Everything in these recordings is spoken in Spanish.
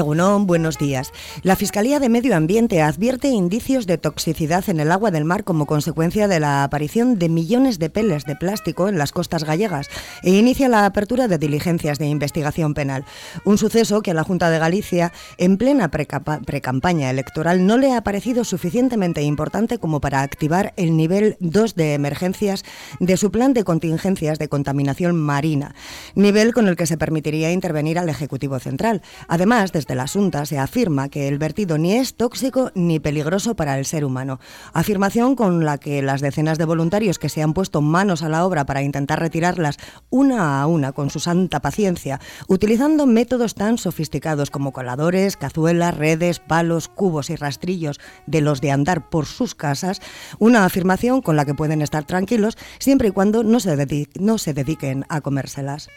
Egunon, buenos días. La Fiscalía de Medio Ambiente advierte indicios de toxicidad en el agua del mar como consecuencia de la aparición de millones de peles de plástico en las costas gallegas e inicia la apertura de diligencias de investigación penal. Un suceso que a la Junta de Galicia, en plena precampaña electoral, no le ha parecido suficientemente importante como para activar el nivel 2 de emergencias de su plan de contingencias de contaminación marina, nivel con el que se permitiría intervenir al Ejecutivo Central. Además, desde la se afirma que el vertido ni es tóxico ni peligroso para el ser humano. Afirmación con la que las decenas de voluntarios que se han puesto manos a la obra para intentar retirarlas una a una con su santa paciencia, utilizando métodos tan sofisticados como coladores, cazuelas, redes, palos, cubos y rastrillos de los de andar por sus casas, una afirmación con la que pueden estar tranquilos siempre y cuando no se, no se dediquen a comérselas.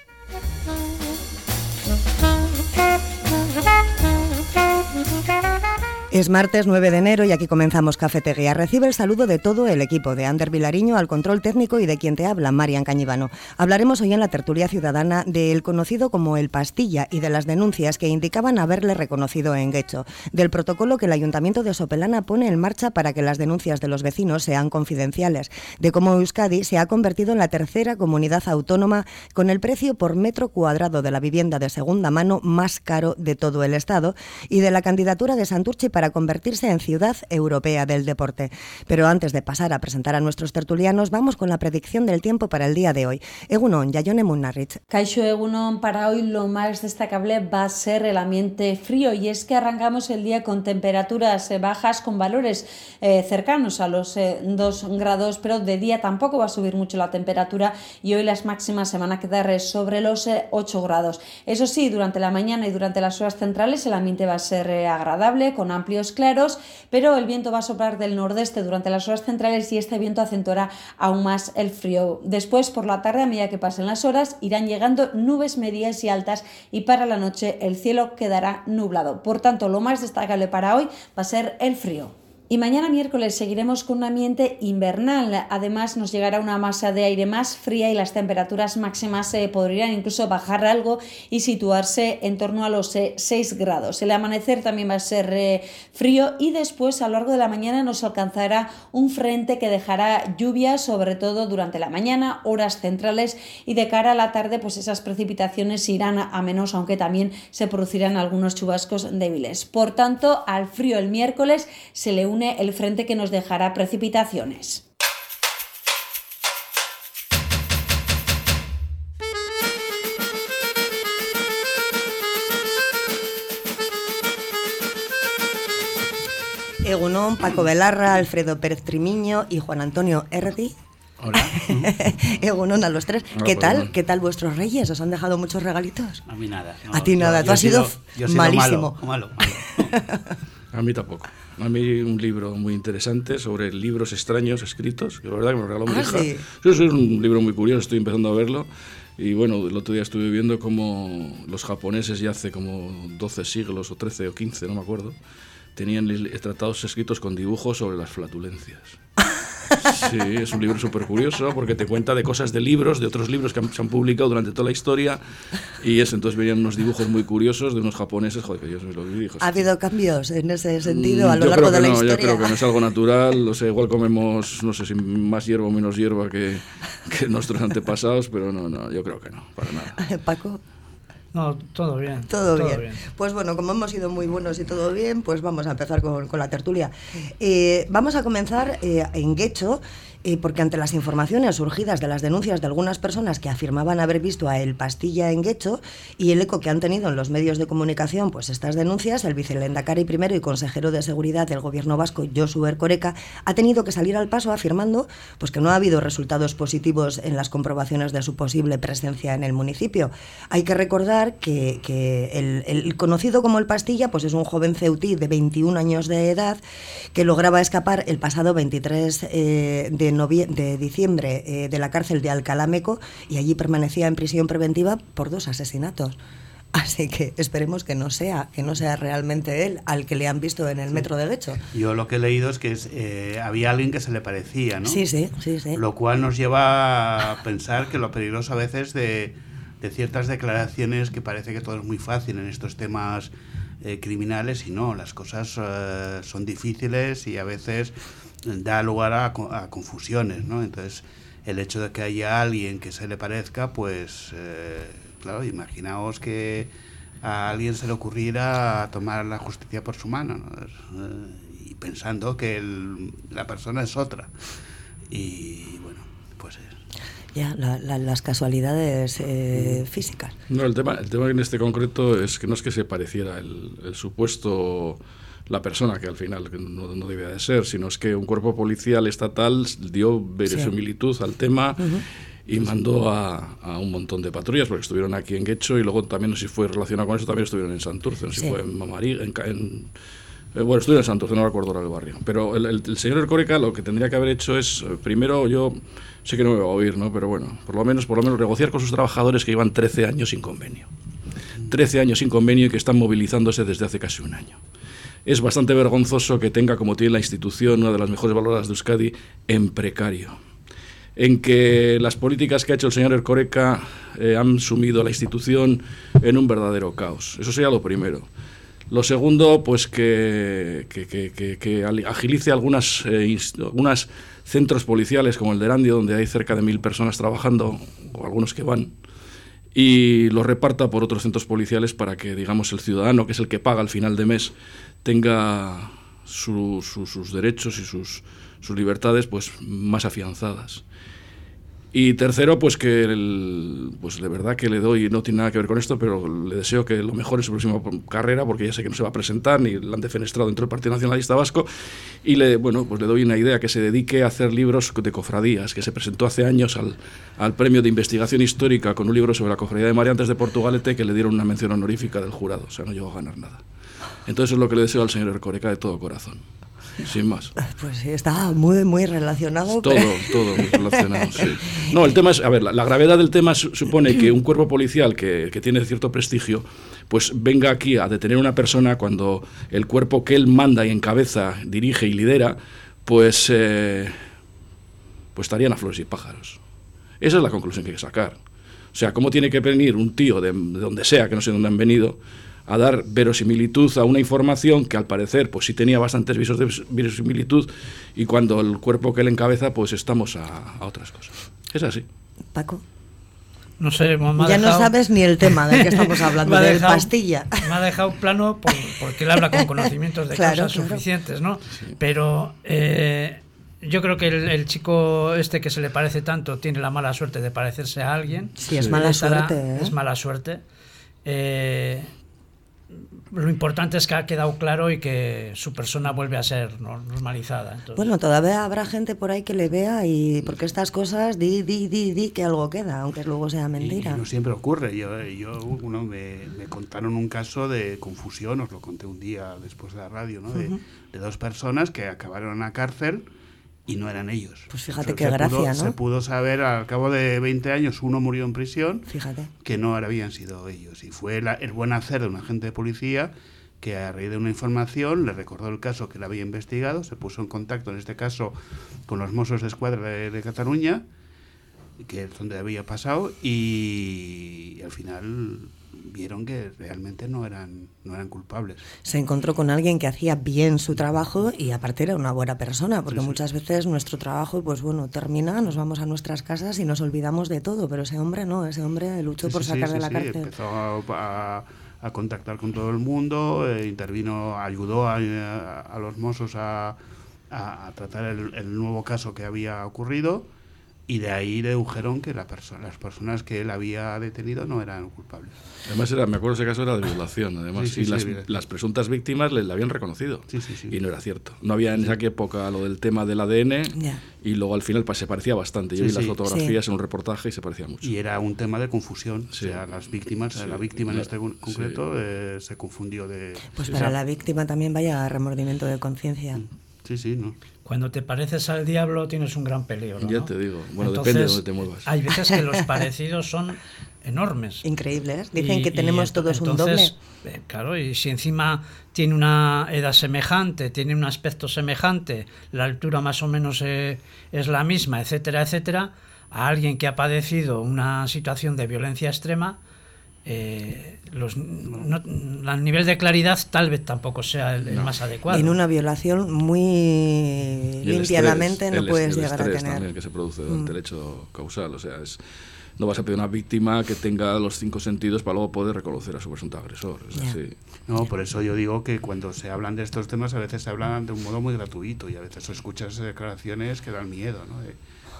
Es martes 9 de enero y aquí comenzamos Cafetería. Recibe el saludo de todo el equipo, de Ander Vilariño al control técnico y de quien te habla, Marian Cañivano. Hablaremos hoy en la tertulia ciudadana del conocido como el Pastilla y de las denuncias que indicaban haberle reconocido en Guecho, del protocolo que el Ayuntamiento de Sopelana pone en marcha para que las denuncias de los vecinos sean confidenciales, de cómo Euskadi se ha convertido en la tercera comunidad autónoma con el precio por metro cuadrado de la vivienda de segunda mano más caro de todo el Estado y de la candidatura de Santurchi para para convertirse en ciudad europea del deporte. Pero antes de pasar a presentar a nuestros tertulianos, vamos con la predicción del tiempo para el día de hoy. Egunon, Yayone Munarrich. Caixo Egunon, para hoy lo más destacable va a ser el ambiente frío y es que arrancamos el día con temperaturas eh, bajas, con valores eh, cercanos a los 2 eh, grados, pero de día tampoco va a subir mucho la temperatura y hoy las máximas se van a quedar sobre los 8 grados. Eso sí, durante la mañana y durante las horas centrales el ambiente va a ser agradable, con amplio claros, pero el viento va a soplar del nordeste durante las horas centrales y este viento acentuará aún más el frío. Después, por la tarde, a medida que pasen las horas, irán llegando nubes medias y altas y para la noche el cielo quedará nublado. Por tanto, lo más destacable para hoy va a ser el frío. Y mañana miércoles seguiremos con un ambiente invernal. Además nos llegará una masa de aire más fría y las temperaturas máximas eh, podrían incluso bajar algo y situarse en torno a los 6 eh, grados. El amanecer también va a ser eh, frío y después a lo largo de la mañana nos alcanzará un frente que dejará lluvias sobre todo durante la mañana, horas centrales y de cara a la tarde pues esas precipitaciones irán a menos aunque también se producirán algunos chubascos débiles. Por tanto, al frío el miércoles se le une el frente que nos dejará precipitaciones. Egunón, Paco Belarra, Alfredo Pérez Trimiño y Juan Antonio Erdi. Hola. Egunón a los tres. ¿Qué tal? ¿Qué tal vuestros reyes? ¿Os han dejado muchos regalitos? A mí nada. a ti nada. Tú has sido, malísimo. malo. a mí tampoco. A mí un libro muy interesante sobre libros extraños escritos, que la verdad que me regaló mi ah, hija. Sí. es un libro muy curioso, estoy empezando a verlo. Y bueno, el otro día estuve viendo cómo los japoneses ya hace como 12 siglos o 13 o 15, no me acuerdo, tenían tratados escritos con dibujos sobre las flatulencias. Sí, es un libro súper curioso porque te cuenta de cosas de libros, de otros libros que se han publicado durante toda la historia. Y es, entonces venían unos dibujos muy curiosos de unos japoneses. Joder, que yo me lo vi. ¿Ha habido cambios en ese sentido a lo largo de la no, historia? Yo creo que no es algo natural. O sea, igual comemos, no sé si más hierba o menos hierba que, que nuestros antepasados, pero no, no, yo creo que no, para nada. Paco. No, todo bien. Todo, bien. Pues bueno, como hemos sido muy buenos y todo bien, pues vamos a empezar con, con la tertulia. Eh, vamos a comenzar eh, en Guecho porque ante las informaciones surgidas de las denuncias de algunas personas que afirmaban haber visto a El Pastilla en Guecho y el eco que han tenido en los medios de comunicación, pues estas denuncias, el vicelendacari primero y consejero de Seguridad del Gobierno vasco, Josu Ercoreca, ha tenido que salir al paso afirmando pues, que no ha habido resultados positivos en las comprobaciones de su posible presencia en el municipio. Hay que recordar que, el, conocido como El Pastilla pues, es un joven ceutí de 21 años de edad que lograba escapar el pasado 23 eh, de de diciembre eh, de la cárcel de Alcalameco y allí permanecía en prisión preventiva por dos asesinatos. Así que esperemos que no sea, que no sea realmente él al que le han visto en el metro de Guecho. Yo lo que he leído es que eh, había alguien que se le parecía, ¿no? Sí, sí, sí, sí. Lo cual nos lleva a pensar que lo peligroso a veces de, de ciertas declaraciones que parece que todo es muy fácil en estos temas eh, criminales y no, las cosas eh, son difíciles y a veces da lugar a, a, confusiones, ¿no? Entonces, el hecho de que haya alguien que se le parezca, pues, eh, claro, imaginaos que a alguien se le ocurriera tomar la justicia por su mano, ¿no? y pensando que el, la persona es otra. Y bueno, pues es ya, la, la, las casualidades eh, físicas. No, el tema, el tema en este concreto es que no es que se pareciera el, el supuesto la persona que al final no, no, debía de ser, sino es que un cuerpo policial estatal dio verosimilitud sí. al tema uh -huh. y mandó a, a, un montón de patrullas, porque estuvieron aquí en Guecho y luego también, no sé si fue relacionado con eso, también estuvieron en Santurce, no sé sí. si fue en Mamarí, en, en eh, bueno, estuve en Santos, no recuerdo ahora el barrio. Pero el, el, el señor Ercoreca lo que tendría que haber hecho es, eh, primero yo sé que no me va a oír, ¿no? Pero bueno, por lo menos, por lo menos negociar con sus trabajadores que llevan 13 años sin convenio. 13 años sin convenio y que están movilizándose desde hace casi un año. Es bastante vergonzoso que tenga, como tiene la institución, una de las mejores valoradas de Euskadi, en precario. En que las políticas que ha hecho el señor Ercoreca eh, han sumido la institución en un verdadero caos. Eso sería lo primero. Lo segundo, pues que, que, que, que agilice algunas, eh, algunas centros policiales como el de Erandio, donde hay cerca de mil personas trabajando, o algunos que van, y los reparta por otros centros policiales para que, digamos, el ciudadano, que es el que paga al final de mes, tenga su, su, sus derechos y sus, sus libertades pues, más afianzadas. Y tercero, pues que el, pues de verdad que le doy, no tiene nada que ver con esto, pero le deseo que lo mejor en su próxima carrera, porque ya sé que no se va a presentar, ni la han defenestrado dentro del Partido Nacionalista Vasco, y le, bueno, pues le doy una idea, que se dedique a hacer libros de cofradías, que se presentó hace años al, al premio de investigación histórica con un libro sobre la cofradía de Mariantes de Portugalete, que le dieron una mención honorífica del jurado, o sea, no llegó a ganar nada. Entonces es lo que le deseo al señor Ercoreca de todo corazón sin más. Pues sí, está muy, muy relacionado. Todo, pero... todo muy relacionado, sí. No, el tema es, a ver, la, la gravedad del tema supone que un cuerpo policial que, que, tiene cierto prestigio, pues venga aquí a detener a una persona cuando el cuerpo que él manda y encabeza, dirige y lidera, pues, eh, pues estarían a flores y pájaros. Esa es la conclusión que hay que sacar. O sea, ¿cómo tiene que venir un tío de, de donde sea, que no sé dónde han venido, a dar verosimilitud a una información que al parecer pues sí tenía bastantes visos de verosimilitud y cuando el cuerpo que le encabeza pues estamos a, a otras cosas. Es así. Paco. No sé, me ya dejado... no sabes ni el tema del que estamos hablando, del dejado, pastilla. Me ha dejado plano por, porque él habla con conocimientos de claro, cosas claro. suficientes, ¿no? Sí. Pero eh, yo creo que el, el, chico este que se le parece tanto tiene la mala suerte de parecerse a alguien. Sí, es mala suerte. ¿eh? Es mala suerte. Eh, lo importante es que ha quedado claro y que su persona vuelve a ser normalizada. Entonces. Bueno, todavía habrá gente por ahí que le vea y porque estas cosas di, di, di, di que algo queda, aunque luego sea mentira. Y, y no siempre ocurre. Yo, yo uno, me, me, contaron un caso de confusión, os lo conté un día después de la radio, ¿no? de, uh -huh. de dos personas que acabaron en la cárcel y no eran ellos. Pues fíjate qué gracia, pudo, ¿no? Se pudo saber al cabo de 20 años, uno murió en prisión, fíjate. que no habían sido ellos. Y fue la, el buen hacer de un agente de policía que a raíz de una información le recordó el caso que él había investigado, se puso en contacto, en este caso, con los Mossos de Escuadra de, de Cataluña, que es donde había pasado, y al final vieron que realmente no eran, no eran culpables. Se encontró con alguien que hacía bien su trabajo y aparte era una buena persona, porque sí, sí. muchas veces nuestro trabajo, pues bueno, termina, nos vamos a nuestras casas y nos olvidamos de todo, pero ese hombre no, ese hombre luchó sí, por sacar de la cárcel. Empezó a, a, a, contactar con todo el mundo, eh, intervino, ayudó a, a los mozos a, a, tratar el, el nuevo caso que había ocurrido y de ahí dedujeron que la perso las personas que él había detenido no eran culpables. Además, era, me acuerdo ese caso era de violación, además, sí, sí, y las, sí, las, presuntas víctimas le, le habían reconocido. Y no era cierto. No había en esa época lo del tema del ADN yeah. y luego al final pues, se parecía bastante. Yo vi las fotografías en un reportaje y se parecía mucho. Y era un tema de confusión. O sea, las víctimas, la víctima en este concreto eh, se confundió de... Pues para la víctima también vaya remordimiento de conciencia. Sí, sí, ¿no? Cuando te pareces al diablo tienes un gran peligro. ¿no? Ya te digo, bueno, Entonces, depende de dónde te muevas. Hay veces que los parecidos son enormes. Increíbles. Dicen y, que tenemos y, todos entonces, un doble. Eh, claro, y si encima tiene una edad semejante, tiene un aspecto semejante, la altura más o menos eh, es la misma, etcétera, etcétera, a alguien que ha padecido una situación de violencia extrema, eh, los, no, el nivel de claridad tal vez tampoco sea el, más adecuado. En una violación muy limpiadamente no puedes llegar a tener. También que se produce durante el hecho causal, o sea, es, no vas a pedir una víctima que tenga los cinco sentidos para luego poder reconocer a su presunto agresor. No, por eso yo digo que cuando se hablan de estos temas a veces se hablan de un modo muy gratuito y a veces escuchas declaraciones que dan miedo, ¿no?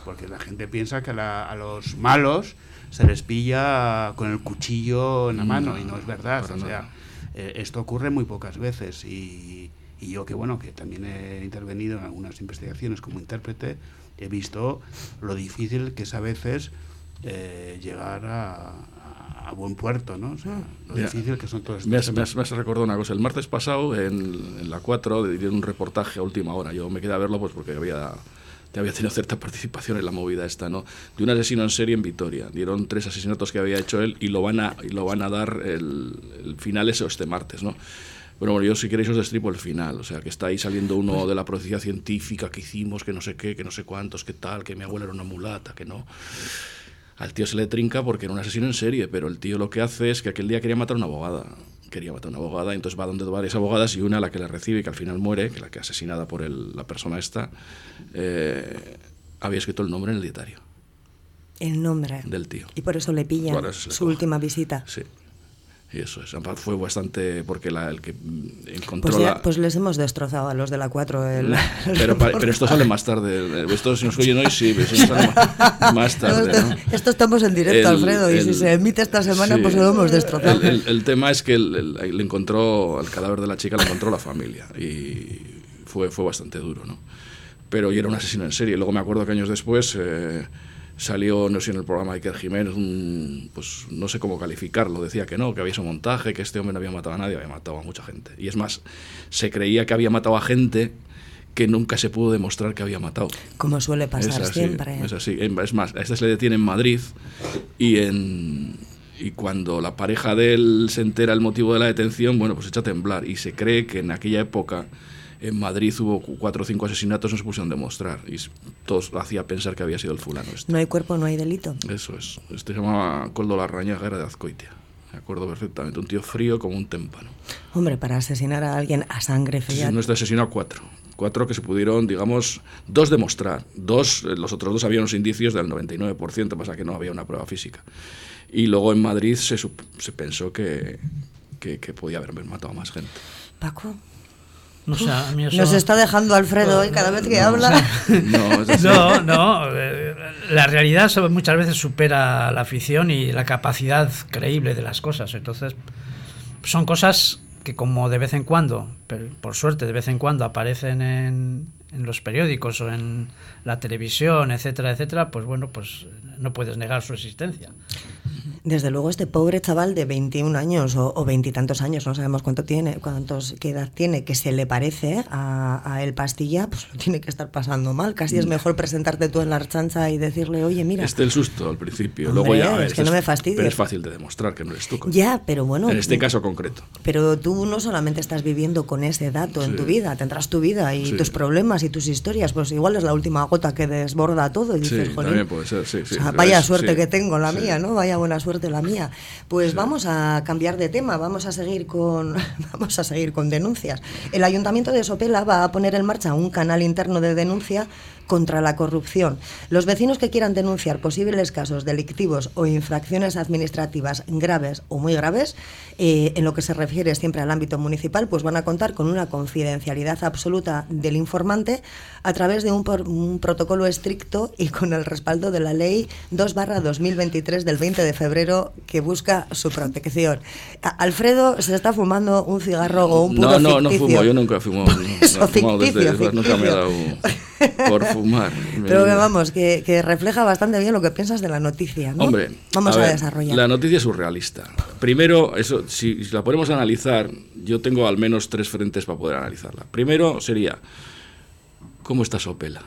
porque la gente piensa que a los malos se les pilla con el cuchillo en la mano y no es verdad. O sea, eh, esto ocurre muy pocas veces y, y, yo que bueno, que también he intervenido en algunas investigaciones como intérprete, he visto lo difícil que es a veces eh, llegar a, a, buen puerto, ¿no? O sea, lo difícil que son estos me has, me, has, me has, recordado una cosa. El martes pasado, en, en la 4, dieron un reportaje a última hora. Yo me quedé a verlo pues porque había te había tenido cierta participación en la movida esta, ¿no? De un asesino en serie en Vitoria. Dieron tres asesinatos que había hecho él y lo van a, y lo van a dar el, el final ese este martes, ¿no? Bueno, bueno, yo si queréis os destripo el final, o sea, que está ahí saliendo uno de la procedencia científica que hicimos, que no sé qué, que no sé cuántos, que tal, que mi abuela era una mulata, que no. Al tío se le trinca porque era un asesino en serie, pero el tío lo que hace es que aquel día quería matar a una abogada. Quería matar a una abogada, entonces va donde varias abogadas y una la que le recibe y que al final muere, que la que asesinada por el, la persona esta, eh, había escrito el nombre en el dietario. El nombre. Del tío. Y por eso le pillan su última visita. Sí. Y eso es, fue bastante porque la, el que encontró pues, la... pues les hemos destrozado a los de la 4 el, pero, pero, esto sale más tarde. Esto si nos oyen hoy sí pero sale más tarde esto, ¿no? esto, estamos en directo el, Alfredo y si se emite esta semana sí, pues lo hemos destrozado. El, tema es que le encontró el cadáver de la chica lo encontró la familia y fue, fue bastante duro ¿no? pero y era un asesino en serie. Luego me acuerdo que años después eh, salió, no sé, en el programa de Iker Jiménez, un, pues no sé cómo calificarlo, decía que no, que había ese montaje, que este hombre no había matado a nadie, había matado a mucha gente. Y es más, se creía que había matado a gente que nunca se pudo demostrar que había matado. Como suele pasar es así, siempre. Es así. Es más, a este se le detiene en Madrid y en y cuando la pareja de él se entera el motivo de la detención, bueno, pues echa a temblar y se cree que en aquella época en Madrid hubo cuatro o cinco asesinatos, no se pusieron a demostrar. Y todos hacía pensar que había sido el fulano. Este. No hay cuerpo, no hay delito. Eso es. Este se llamaba Coldo Larrañaga, era de Azcoitia. Me acuerdo perfectamente. Un tío frío como un témpano. Hombre, para asesinar a alguien a sangre fría. Sí, no este asesinó a cuatro. Cuatro que se pudieron, digamos, dos demostrar. Dos, eh, los otros dos había unos indicios del 99%, pasa que no había una prueba física. Y luego en Madrid se, se pensó que, que, que podía haber matado a más gente. Paco, o sea, a mí eso... Nos está dejando Alfredo hoy cada vez que no, habla. No, no, no, eh, la realidad muchas veces supera la ficción y la capacidad creíble de las cosas. Entonces, son cosas que como de vez en cuando, pero por suerte de vez en cuando aparecen en, en los periódicos o en la televisión, etcétera, etcétera, pues bueno, pues no puedes negar su existencia. Desde luego este pobre chaval de 21 años o veintitantos años, no sabemos cuánto tiene, cuántos, qué edad tiene, que se le parece a, a, el pastilla, pues lo tiene que estar pasando mal. Casi es mejor presentarte tú en la chancha y decirle, oye, mira... Este el susto al principio, Hombre, luego ya... Es que no me fastidies. Pero es fácil de demostrar que no eres tú. Ya, pero bueno... En este caso concreto. Pero tú no solamente estás viviendo con ese dato sí. en tu vida, tendrás tu vida y sí. tus problemas y tus historias, pues igual es la última gota que desborda todo y dices, sí, Jolín, también puede ser. O sea, vaya suerte que tengo la mía, ¿no? Vaya buena suerte la mía. Pues sí. vamos a cambiar de tema, vamos a seguir con vamos a seguir con denuncias. El Ayuntamiento de Sopela va a poner en marcha un canal interno de denuncia contra la corrupción. Los vecinos que quieran denunciar posibles casos delictivos o infracciones administrativas graves o muy graves, eh, en lo que se refiere siempre al ámbito municipal, pues van a contar con una confidencialidad absoluta del informante a través de un, por, un protocolo estricto y con el respaldo de la ley 2 2023 del 20 de febrero que busca su protección. A Alfredo se está fumando un cigarro o un puro No, no, ficticio. no fumo, yo nunca fumo. Eso, no, ficticio, desde, ficticio. nunca me he dado por fumar. Pero que vamos, que, que, refleja bastante bien lo que piensas de la noticia, ¿no? Hombre, vamos a, a ver, desarrollar. La noticia es surrealista. Primero, eso, si, si la podemos analizar, yo tengo al menos tres frentes para poder analizarla. Primero sería, ¿cómo está Sopela?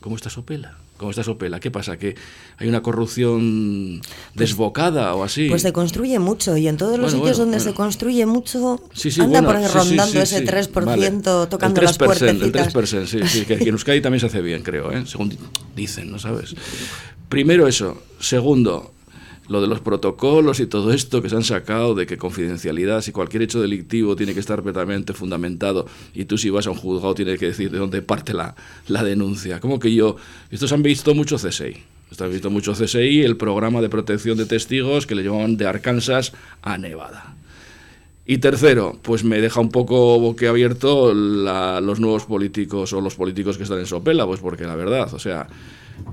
¿Cómo está Sopela? ¿Cómo está Sopela? ¿Qué pasa? ¿Que hay una corrupción desbocada o así? Pues se construye mucho y en todos los Bueno, sitios bueno, donde bueno. se construye mucho Sí, sí, anda por ahí rondando sí, ese sí. 3% Vale. tocando el las 3%, puertecitas. El 3%, sí, sí, que, que en Euskadi también se hace bien, creo, ¿eh? según di- dicen, ¿no sabes? Primero eso. Segundo, lo de los protocolos y todo esto que se han sacado de que confidencialidad, si cualquier hecho delictivo tiene que estar perfectamente fundamentado y tú si vas a un juzgado tienes que decir de dónde parte la, la denuncia. Como que yo, estos han visto mucho CSI. Esto han visto mucho CSI, el programa de protección de testigos que le llevaban de Arkansas a Nevada. Y tercero, pues me deja un poco boquiabierto la, los nuevos políticos o los políticos que están en Sopela, pues porque la verdad, o sea,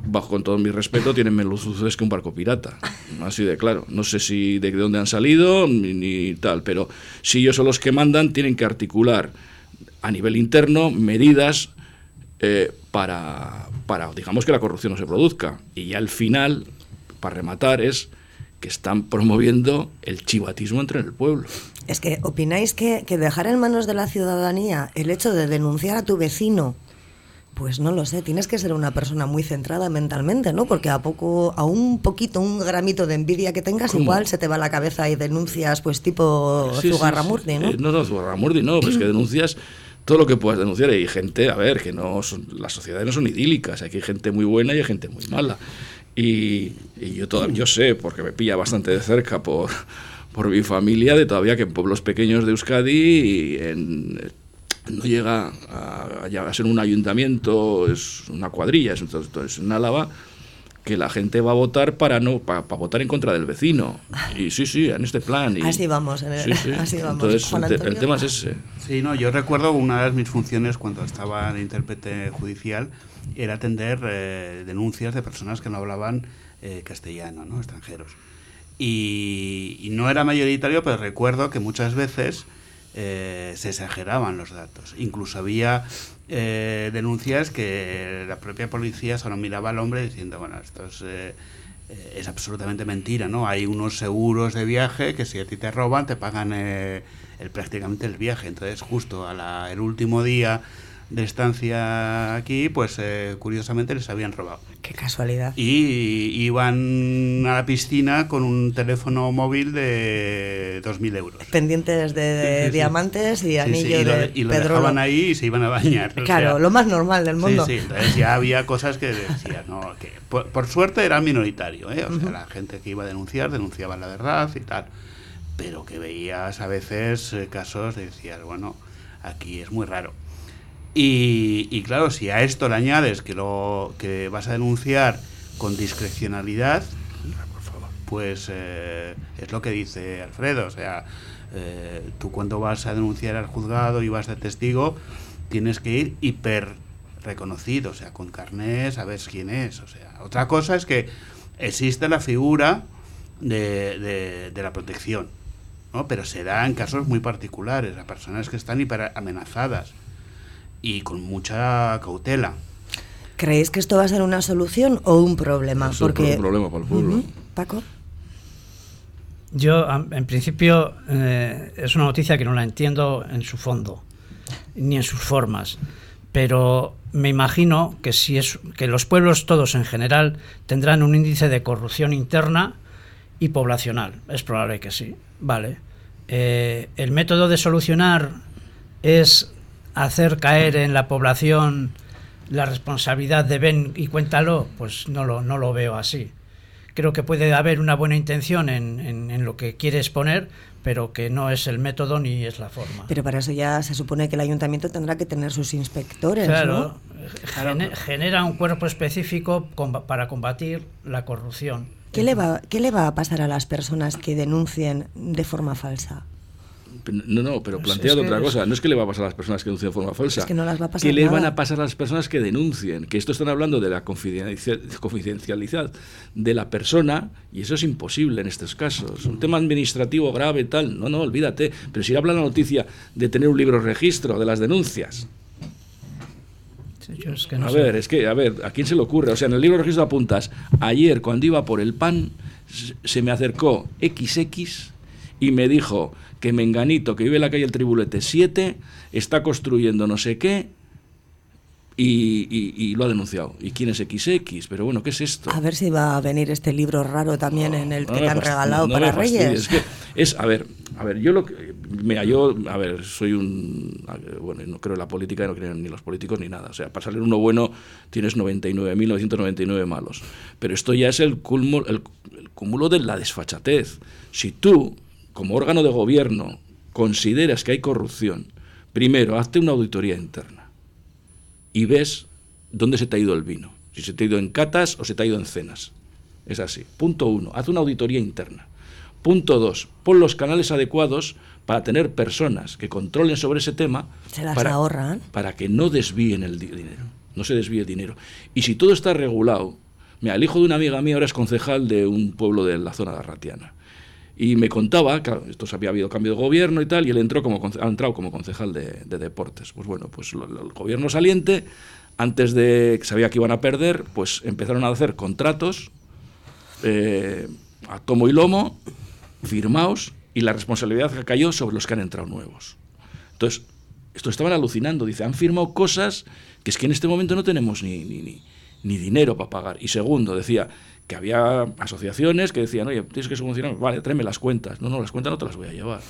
bajo con todo mi respeto, tienen menos luces que un barco pirata. Así de claro. No sé si de dónde han salido ni, tal, pero si ellos son los que mandan, tienen que articular a nivel interno medidas eh, para, para, digamos, que la corrupción no se produzca. Y ya al final, para rematar, es que están promoviendo el chivatismo entre el pueblo. Es que opináis que, que dejar en manos de la ciudadanía el hecho de denunciar a tu vecino pues no lo sé, tienes que ser una persona muy centrada mentalmente, ¿no? Porque a poco, a un poquito, un gramito de envidia que tengas, igual se te va la cabeza y denuncias, pues tipo Zugarramurdi, ¿no? Eh, no, no, Zugarramurdi no, pues que denuncias todo lo que puedas denunciar. Y hay gente, a ver, que no son, las sociedades no son idílicas, hay gente muy buena y hay gente muy mala. Y, yo, todavía, yo sé, porque me pilla bastante de cerca por, por mi familia, de todavía que en pueblos pequeños de Euskadi, en no llega a, ser un ayuntamiento, es una cuadrilla, es, es un Álava que la gente va a votar para no para, votar en contra del vecino. Y sí, sí, en este plan. Y, así vamos, así vamos. Entonces, el, tema es ese. Sí, no, yo recuerdo una de mis funciones cuando estaba de intérprete judicial era atender eh, denuncias de personas que no hablaban eh, castellano, ¿no? extranjeros. Y, y no era mayoritario, pero recuerdo que muchas veces eh, se exageraban los datos. Incluso había eh, denuncias que la propia policía solo miraba al hombre diciendo, bueno, esto es, eh, es absolutamente mentira, ¿no? Hay unos seguros de viaje que si a ti te roban te pagan el, prácticamente el viaje. Entonces justo a el último día de estancia aquí, pues eh, curiosamente les habían robado. Qué casualidad. Y iban a la piscina con un teléfono móvil de 2.000 euros. Pendientes de, diamantes y anillo y lo, de y lo dejaban ahí y se iban a bañar. Claro, lo más normal del mundo. Sí, sí, entonces ya había cosas que decían, no, que por, suerte era minoritario, ¿eh? o sea, la gente que iba a denunciar denunciaba la verdad y tal, pero que veías a veces eh, casos de decías, bueno, aquí es muy raro. Y, claro, si a esto le añades que lo que vas a denunciar con discrecionalidad, pues eh, es lo que dice Alfredo. O sea, eh, tú cuando vas a denunciar al juzgado y vas de testigo, tienes que ir hiper reconocido, o sea, con carnet, sabes quién es. O sea, otra cosa es que existe la figura de, de, la protección, ¿no? pero se da en casos muy particulares, a personas que están hiper amenazadas y con mucha cautela. ¿Creéis que esto va a ser una solución o un problema? Es un problema para el pueblo. Paco. Yo, en principio, eh, es una noticia que no la entiendo en su fondo, ni en sus formas. Pero me imagino que si es que los pueblos todos en general tendrán un índice de corrupción interna y poblacional. Es probable que sí. Vale. Eh, el método de solucionar es hacer caer en la población la responsabilidad de ven y cuéntalo, pues no lo, no lo veo así. Creo que puede haber una buena intención en, en, lo que quiere exponer, pero que no es el método ni es la forma. Pero para eso ya se supone que el ayuntamiento tendrá que tener sus inspectores. Claro, genera un cuerpo específico para combatir la corrupción. ¿Qué le, va, ¿Qué le va a pasar a las personas que denuncien de forma falsa? No, no, pero plantea otra cosa. No es que le va a pasar a las personas que denuncien de forma falsa. Es que no las va a pasar ¿Qué le van a pasar a las personas que denuncien? Que esto están hablando de la confidencialidad de la persona y eso es imposible en estos casos. Un tema administrativo grave, tal. No, no, olvídate. Pero si habla la noticia de tener un libro registro de las denuncias. a ver, es que, a ver, ¿a quién se le ocurre? O sea, en el libro registro apuntas, ayer cuando iba por el pan, se me acercó XX y me dijo que Menganito, que vive en la calle El Tribulete 7, está construyendo no sé qué y, lo ha denunciado. ¿Y quién es XX? Pero bueno, ¿qué es esto? A ver si va a venir este libro raro también en el que te han regalado para Reyes. Es, que es, a ver, A ver, yo lo que. Mira, yo, a ver, soy un. Bueno, no creo en la política, no creo ni los políticos ni nada. O sea, para salir uno bueno tienes 99.999 malos. Pero esto ya es el, cúmulo, el, el cúmulo de la desfachatez. Si tú, como órgano de gobierno, consideras que hay corrupción, primero, hazte una auditoría interna y ves dónde se te ha ido el vino. Si se te ha ido en catas o se te ha ido en cenas. Es así. Punto uno, haz una auditoría interna. Punto dos, pon los canales adecuados para tener personas que controlen sobre ese tema. Se las para, ahorran. Para que no desvíen el dinero. No se desvíe el dinero. Y si todo está regulado. Mira, el hijo de una amiga mía ahora es concejal de un pueblo de la zona de Arratiana. Y me contaba, claro, esto había habido cambio de gobierno y tal, y él entró como, ha entrado como concejal de, de deportes. Pues bueno, pues lo, lo, el gobierno saliente, antes de que sabía que iban a perder, pues empezaron a hacer contratos eh, a tomo y lomo, firmados, y la responsabilidad cayó sobre los que han entrado nuevos. Entonces, esto estaban alucinando, dice, han firmado cosas que es que en este momento no tenemos ni, ni, ni, ni dinero para pagar. Y segundo, decía que había asociaciones que decían, oye, tienes que subvencionar, vale, tráeme las cuentas. No, no, las cuentas no te las voy a llevar.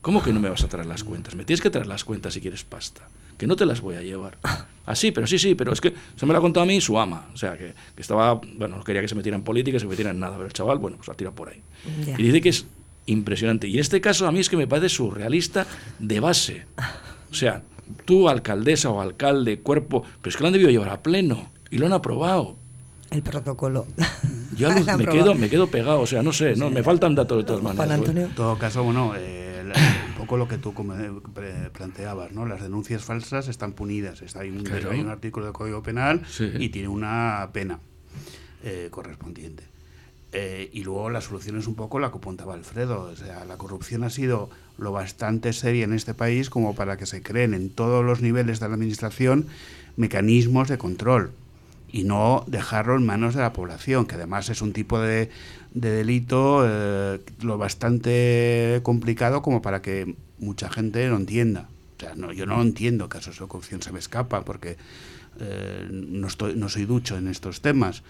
¿Cómo que no me vas a traer las cuentas? Me tienes que traer las cuentas si quieres pasta. Que no te las voy a llevar. Así, ah, pero sí, sí, pero es que se me lo ha contado a mí su ama. O sea, que, que estaba, bueno, no quería que se metiera en política, se metiera en nada. Pero el chaval, bueno, pues la tira por ahí. Yeah. Y dice que es impresionante. Y en este caso a mí es que me parece surrealista de base. O sea, tú, alcaldesa o alcalde, cuerpo, pero es que lo han debido llevar a pleno y lo han aprobado. El protocolo. Yo me quedo, me quedo pegado, o sea, no sé, no, sí. me faltan datos de todas maneras. Antonio. En todo caso, bueno, eh, un poco lo que tú planteabas, ¿no? Las denuncias falsas están punidas. Está, hay, un, claro. hay un artículo del Código Penal sí. y tiene una pena eh, correspondiente. Eh, y luego la solución es un poco la que apuntaba Alfredo. O sea, la corrupción ha sido lo bastante seria en este país como para que se creen en todos los niveles de la administración mecanismos de control y no dejarlo en manos de la población, que además es un tipo de, de delito eh, lo bastante complicado como para que mucha gente lo entienda. O sea, no, yo no entiendo casos de corrupción, se me escapa porque eh, no, estoy, no soy ducho en estos temas.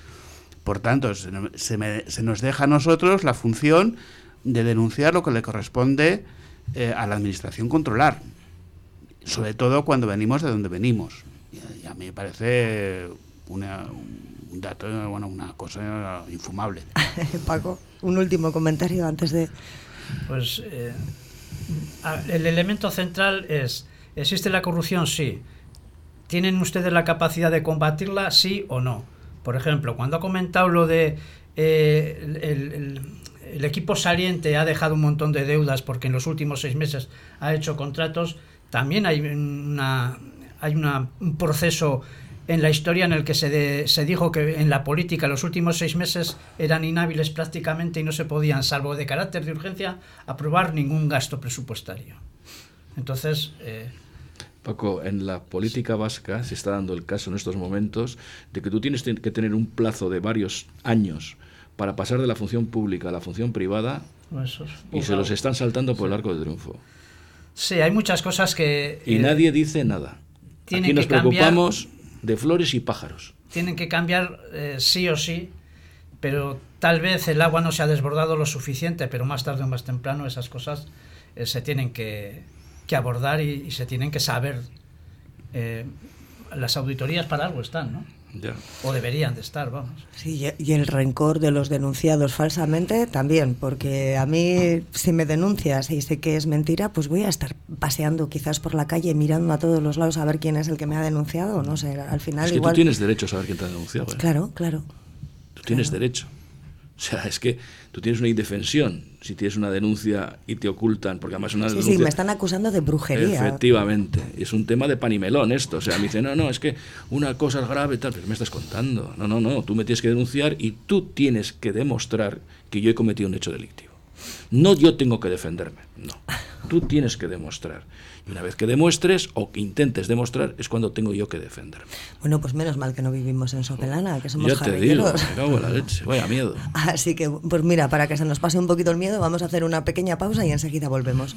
Por tanto, se, se, me, se, nos deja a nosotros la función de denunciar lo que le corresponde eh, a la administración controlar, sobre todo cuando venimos de donde venimos. Y, y a mí me parece una, un dato, bueno, una cosa infumable. Paco, un último comentario antes de... Pues eh, el elemento central es, ¿existe la corrupción? Sí. ¿Tienen ustedes la capacidad de combatirla? Sí o no. Por ejemplo, cuando ha comentado lo de eh, el, el, el, equipo saliente ha dejado un montón de deudas porque en los últimos seis meses ha hecho contratos, también hay, una, hay una, un proceso en la historia en el que se, de, se dijo que en la política los últimos seis meses eran inhábiles prácticamente y no se podían, salvo de carácter de urgencia, aprobar ningún gasto presupuestario. Entonces... Eh, Paco, en la política vasca se está dando el caso en estos momentos de que tú tienes que tener un plazo de varios años para pasar de la función pública a la función privada Eso es y se los están saltando por sí. el arco de triunfo. Sí, hay muchas cosas que... Y eh, nadie dice nada. Aquí nos preocupamos de flores y pájaros. Tienen que cambiar eh, sí o sí, pero tal vez el agua no se ha desbordado lo suficiente, pero más tarde o más temprano esas cosas eh, se tienen que, que abordar y, se tienen que saber. Eh, las auditorías para algo están, ¿no? Ya. O deberían de estar, vamos. Sí, y el rencor de los denunciados falsamente también, porque a mí si me denuncias y sé que es mentira, pues voy a estar paseando quizás por la calle mirando a todos los lados a ver quién es el que me ha denunciado, no sé, al final es que igual... tú tienes derecho a saber quién te ha denunciado. ¿eh? Claro, claro. Tú tienes claro. derecho. O sea, es que tú tienes una indefensión si tienes una denuncia y te ocultan, porque además una sí, denuncia... Sí, me están acusando de brujería. Efectivamente, es un tema de pan y melón esto. O sea, me dice, no, no, es que una cosa es grave tal, pero me estás contando. No, no, no, tú me tienes que denunciar y tú tienes que demostrar que yo he cometido un hecho delictivo. No yo tengo que defenderme, no. Tú tienes que demostrar. Y una vez que demuestres o que intentes demostrar es cuando tengo yo que defenderme. Bueno, pues menos mal que no vivimos en Sopelana, que somos Ya te digo, me cago en la leche, vaya miedo. Así que, pues mira, para que se nos pase un poquito el miedo, vamos a hacer una pequeña pausa y enseguida volvemos.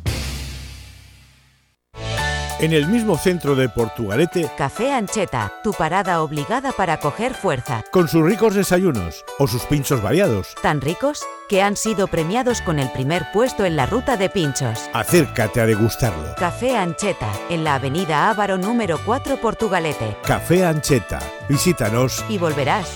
En el mismo centro de Portugalete, Café Ancheta, tu parada obligada para coger fuerza. Con sus ricos desayunos o sus pinchos variados. Tan ricos que han sido premiados con el primer puesto en la ruta de pinchos. Acércate a degustarlo. Café Ancheta, en la avenida Ávaro número 4 Portugalete. Café Ancheta. Visítanos y volverás.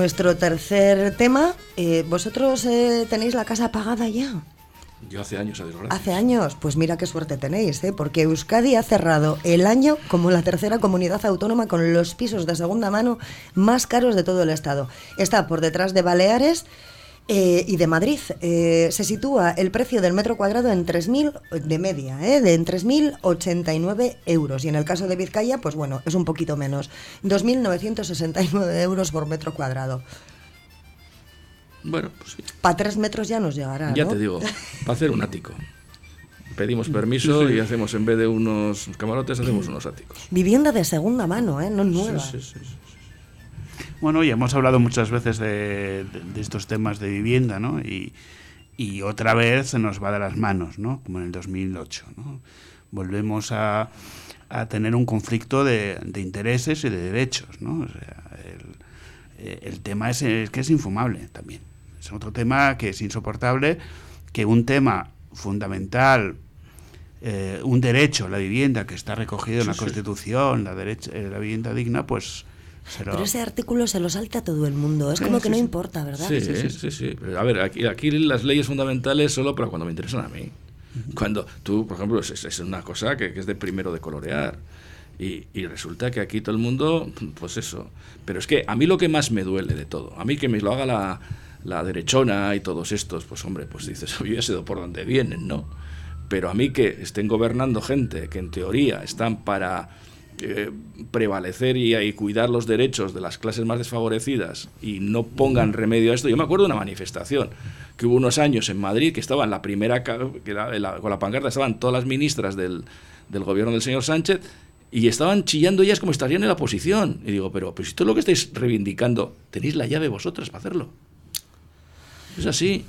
Nuestro tercer tema, eh, ¿vosotros eh, tenéis la casa pagada ya? Yo hace años, a Hace años, pues mira qué suerte tenéis, ¿eh? porque Euskadi ha cerrado el año como la tercera comunidad autónoma con los pisos de segunda mano más caros de todo el estado. Está por detrás de Baleares eh, y de Madrid eh, se sitúa el precio del metro cuadrado en 3.000 de media, eh, de en 3.089 euros. Y en el caso de Vizcaya, pues bueno, es un poquito menos, 2.969 euros por metro cuadrado. Bueno, pues sí. Para tres metros ya nos llegará. Ya te digo, para hacer un ático. Pedimos permiso y hacemos, en vez de unos camarotes, hacemos unos áticos. Vivienda de segunda mano, ¿eh? no nueva. sí, sí. Bueno, ya hemos hablado muchas veces de, estos temas de vivienda, ¿no? Y, otra vez se nos va de las manos, ¿no? Como en el 2008, ¿no? Volvemos a, tener un conflicto de, intereses y de derechos, ¿no? O sea, el, tema es, que es infumable también. Es otro tema que es insoportable, que un tema fundamental eh, un derecho, la vivienda, que está recogido en la Constitución, la, derecha, eh, la vivienda digna, pues pero ese artículo se lo salta a todo el mundo. Es como que no importa, ¿verdad? Sí, sí, sí. A ver, aquí, aquí las leyes fundamentales solo para cuando me interesan a mí. Cuando tú, por ejemplo, es, es una cosa que, que, es de primero de colorear. Y, y, resulta que aquí todo el mundo, pues eso. Pero es que a mí lo que más me duele de todo, a mí que me lo haga la, la derechona y todos estos, pues hombre, pues dices, yo ya sé por dónde vienen, ¿no? Pero a mí que estén gobernando gente que en teoría están para eh, prevalecer y, cuidar los derechos de las clases más desfavorecidas y no pongan remedio a esto. Yo me acuerdo de una manifestación que hubo unos años en Madrid que estaba en la primera, que con la pancarta estaban todas las ministras del, del gobierno del señor Sánchez y estaban chillando ellas como estarían en la oposición. Y digo, pero, pero si es lo que estáis reivindicando, tenéis la llave vosotras para hacerlo. Es así,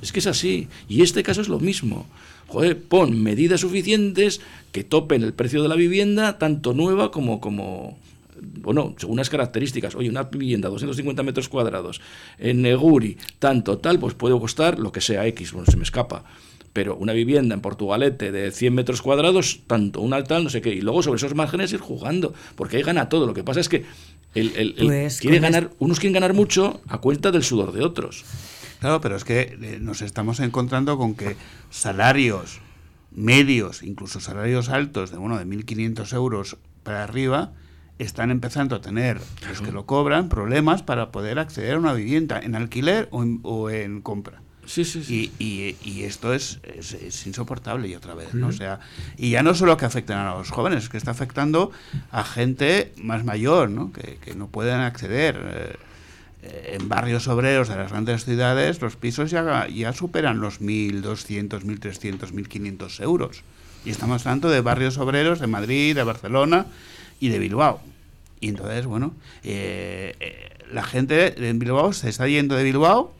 es que es así. Y este caso es lo mismo joder, pon medidas suficientes que topen el precio de la vivienda, tanto nueva como, como bueno, según las características, oye, una vivienda 250 metros cuadrados en Neguri, tanto tal, pues puede costar lo que sea X, bueno, se me escapa. Pero una vivienda en Portugalete de 100 metros cuadrados, tanto un altar, no sé qué, y luego sobre esos márgenes ir jugando, porque ahí gana todo. Lo que pasa es que el, pues quiere ganar, unos quieren ganar mucho a cuenta del sudor de otros. Claro, pero es que eh, nos estamos encontrando con que salarios medios, incluso salarios altos de bueno de 1.500 euros para arriba, están empezando a tener los que lo cobran problemas para poder acceder a una vivienda en alquiler o en, compra. Sí, sí, sí. Y, y, esto es, es, insoportable y otra vez, ¿no? O sea, y ya no solo que afecten a los jóvenes, es que está afectando a gente más mayor, ¿no? Que, que no pueden acceder. Eh, en barrios obreros de las grandes ciudades los pisos ya, ya superan los 1.200, 1.300, 1.500 euros. Y estamos hablando de barrios obreros de Madrid, de Barcelona y de Bilbao. Y entonces, bueno, eh, eh, la gente en Bilbao se está yendo de Bilbao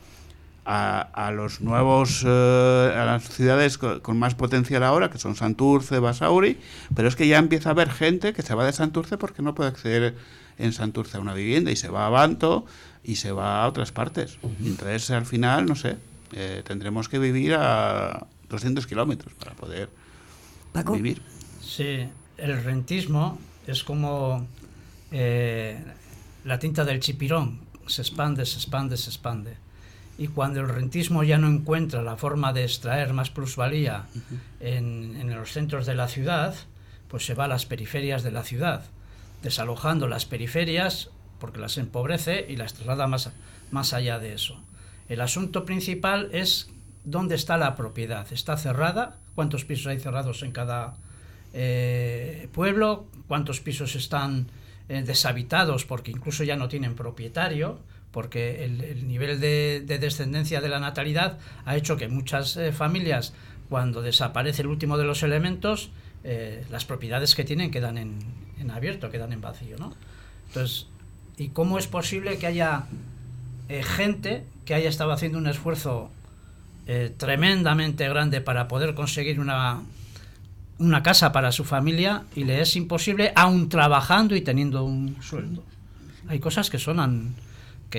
a, a los nuevos, a las ciudades con, más potencial ahora, que son Santurce, Basauri, pero es que ya empieza a haber gente que se va de Santurce porque no puede acceder en Santurce a una vivienda y se va a Banto, y se va a otras partes. Entonces, al final, no sé, eh, tendremos que vivir a 200 kilómetros para poder vivir. Sí, el rentismo es como eh, la tinta del chipirón, se expande, se expande, se expande. y cuando el rentismo ya no encuentra la forma de extraer más plusvalía en, en, los centros de la ciudad, pues se va a las periferias de la ciudad, desalojando las periferias porque las empobrece y las traslada más, más allá de eso. El asunto principal es dónde está la propiedad. ¿Está cerrada? ¿Cuántos pisos hay cerrados en cada eh, pueblo? ¿Cuántos pisos están eh, deshabitados porque incluso ya no tienen propietario? porque el, nivel de, descendencia de la natalidad ha hecho que muchas eh, familias, cuando desaparece el último de los elementos, las propiedades que tienen quedan en, abierto, quedan en vacío. ¿no? Entonces, ¿y cómo es posible que haya eh, gente que haya estado haciendo un esfuerzo tremendamente grande para poder conseguir una, una casa para su familia y le es imposible, aún trabajando y teniendo un sueldo? Hay cosas que sonan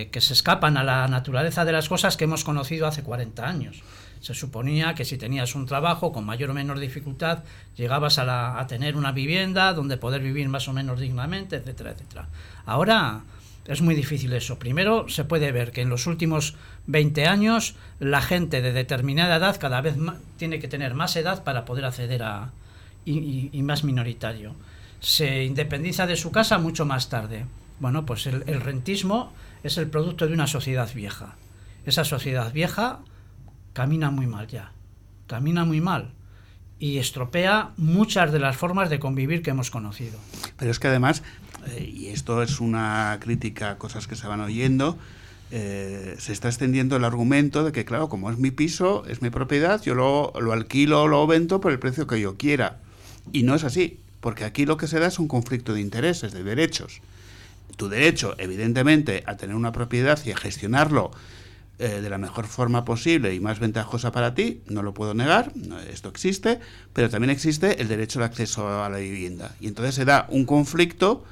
que, se escapan a la naturaleza de las cosas que hemos conocido hace 40 años. Se suponía que si tenías un trabajo con mayor o menor dificultad, llegabas a, a tener una vivienda donde poder vivir más o menos dignamente, etcétera, etcétera. Ahora es muy difícil eso. Primero, se puede ver que en los últimos 20 años la gente de determinada edad cada vez tiene que tener más edad para poder acceder a. y, más minoritario. Se independiza de su casa mucho más tarde. Bueno, pues el rentismo es el producto de una sociedad vieja. Esa sociedad vieja camina muy mal ya, camina muy mal y estropea muchas de las formas de convivir que hemos conocido. Pero es que además, eh, y esto es una crítica a cosas que se van oyendo, eh, se está extendiendo el argumento de que, claro, como es mi piso, es mi propiedad, yo lo, lo alquilo o lo vendo por el precio que yo quiera. Y no es así, porque aquí lo que se da es un conflicto de intereses, de derechos tu derecho, evidentemente, a tener una propiedad y a gestionarlo eh, de la mejor forma posible y más ventajosa para ti, no lo puedo negar, esto existe, pero también existe el derecho al acceso a la vivienda. Y entonces se da un conflicto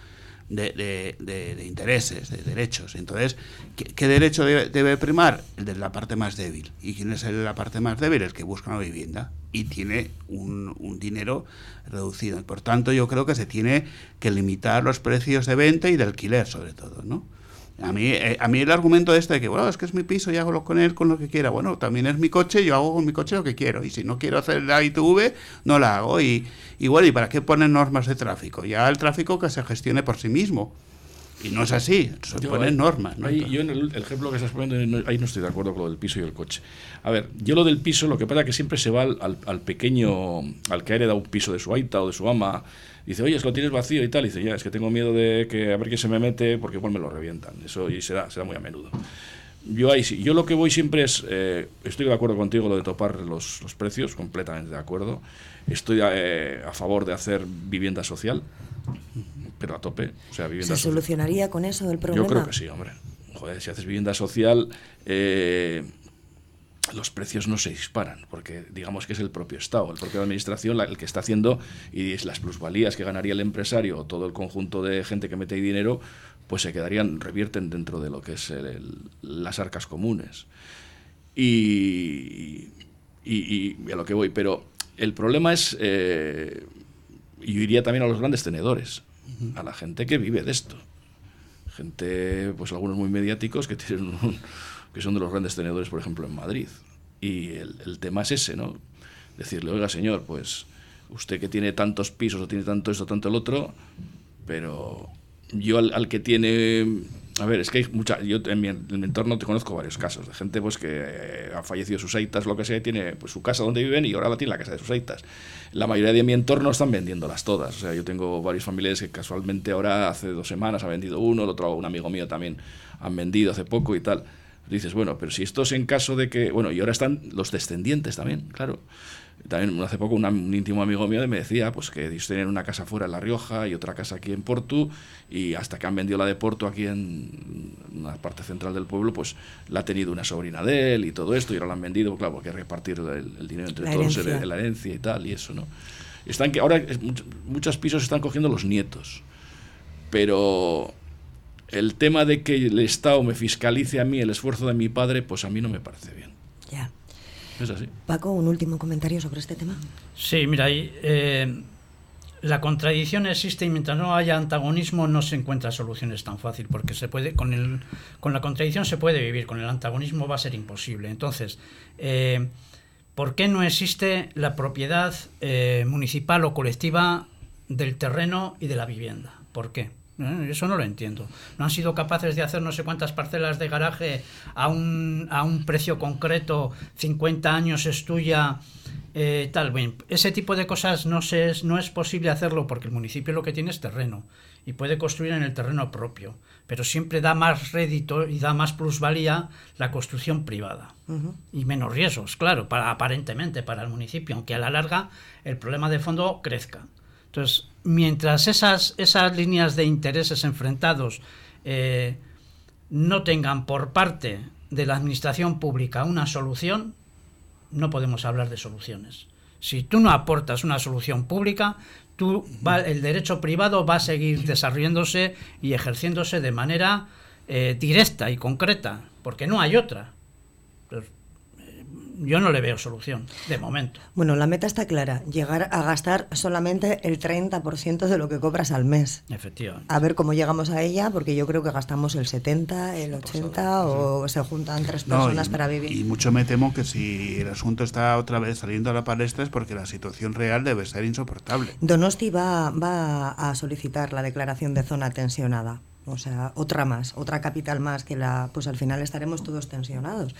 de, de, intereses, de derechos. Entonces, ¿qué, derecho debe, primar? El de la parte más débil. ¿Y quién es el de la parte más débil? El que busca una vivienda y tiene un, un, dinero reducido. Por tanto, yo creo que se tiene que limitar los precios de venta y de alquiler, sobre todo, ¿no? A mí, eh, a mí el argumento este de que, bueno, es que es mi piso y hago con él con lo que quiera. Bueno, también es mi coche, yo hago con mi coche lo que quiero. Y si no quiero hacer la ITV, no la hago. Y, y bueno, ¿y para qué ponen normas de tráfico? Ya el tráfico que se gestione por sí mismo. Y no es así, se ponen normas. yo en el, ejemplo que estás poniendo, ahí no estoy de acuerdo con lo del piso y el coche. A ver, yo lo del piso, lo que pasa es que siempre se va al, al, pequeño, al que ha heredado un piso de su aita o de su ama, dice, oye, es que lo tienes vacío y tal, y dice, ya, es que tengo miedo de que a ver quién se me mete porque igual me lo revientan. Eso y se da, muy a menudo. Yo ahí sí, yo lo que voy siempre es, eh, estoy de acuerdo contigo lo de topar los, los precios, completamente de acuerdo. Estoy eh, a favor de hacer vivienda social pero a tope. O sea, ¿Se solucionaría con eso el problema? Yo creo que sí, hombre. Joder, si haces vivienda social, eh, los precios no se disparan, porque digamos que es el propio Estado, el propio Administración el que está haciendo y las plusvalías que ganaría el empresario o todo el conjunto de gente que mete ahí dinero, pues se quedarían, revierten dentro de lo que es las arcas comunes. Y, y, a lo que voy, pero el problema es, eh, yo iría también a los grandes tenedores a la gente que vive de esto. Gente, pues algunos muy mediáticos que tienen que son de los grandes tenedores, por ejemplo, en Madrid. Y el, tema es ese, ¿no? Decirle, oiga, señor, pues usted que tiene tantos pisos o tiene tanto esto, tanto el otro, pero yo al que tiene a ver, es que hay mucha. Yo en mi, entorno te conozco varios casos de gente pues que eh, ha fallecido sus aitas, lo que sea, y tiene pues, su casa donde viven y ahora la tiene la casa de sus aitas. La mayoría de mi entorno están vendiéndolas todas. O sea, yo tengo varios familiares que casualmente ahora, hace dos semanas, ha vendido uno, el otro, un amigo mío también han vendido hace poco y tal. Dices, bueno, pero si esto es en caso de que. Bueno, y ahora están los descendientes también, claro. También hace poco un, íntimo amigo mío me decía pues que ellos tenían una casa fuera en La Rioja y otra casa aquí en Porto y hasta que han vendido la de Porto aquí en una parte central del pueblo pues la ha tenido una sobrina de él y todo esto y ahora la han vendido, claro, porque hay que repartir el, dinero entre todos, la herencia y tal y eso, ¿no? Están que ahora muchos pisos están cogiendo los nietos, pero el tema de que el Estado me fiscalice a mí el esfuerzo de mi padre, pues a mí no me parece bien. Ya. Es así. Paco, un último comentario sobre este tema. Sí, mira, ahí, eh, la contradicción existe y mientras no haya antagonismo no se encuentra soluciones tan fácil porque se puede con el con la contradicción se puede vivir con el antagonismo va a ser imposible entonces eh, ¿por qué no existe la propiedad eh, municipal o colectiva del terreno y de la vivienda? ¿Por qué? ¿Eh? Eso no lo entiendo. No han sido capaces de hacer no sé cuántas parcelas de garaje a un, a un precio concreto, 50 años es tuya, eh, tal. ese tipo de cosas no, se, no es posible hacerlo porque el municipio lo que tiene es terreno y puede construir en el terreno propio, pero siempre da más rédito y da más plusvalía la construcción privada y menos riesgos, claro, para, aparentemente para el municipio, aunque a la larga el problema de fondo crezca. Entonces, mientras esas, esas líneas de intereses enfrentados eh, no tengan por parte de la administración pública una solución, no podemos hablar de soluciones. Si tú no aportas una solución pública, tú el derecho privado va a seguir desarrollándose y ejerciéndose de manera eh, directa y concreta, porque no hay otra yo no le veo solución, de momento. Bueno, la meta está clara, llegar a gastar solamente el 30% de lo que cobras al mes. Efectivamente. A ver cómo llegamos a ella, porque yo creo que gastamos el 70, el 80 o se juntan tres personas para vivir. Y mucho me temo que si el asunto está otra vez saliendo a la palestra es porque la situación real debe ser insoportable. Donosti va, va a solicitar la declaración de zona tensionada o sea, otra más, otra capital más que la, pues al final estaremos todos tensionados.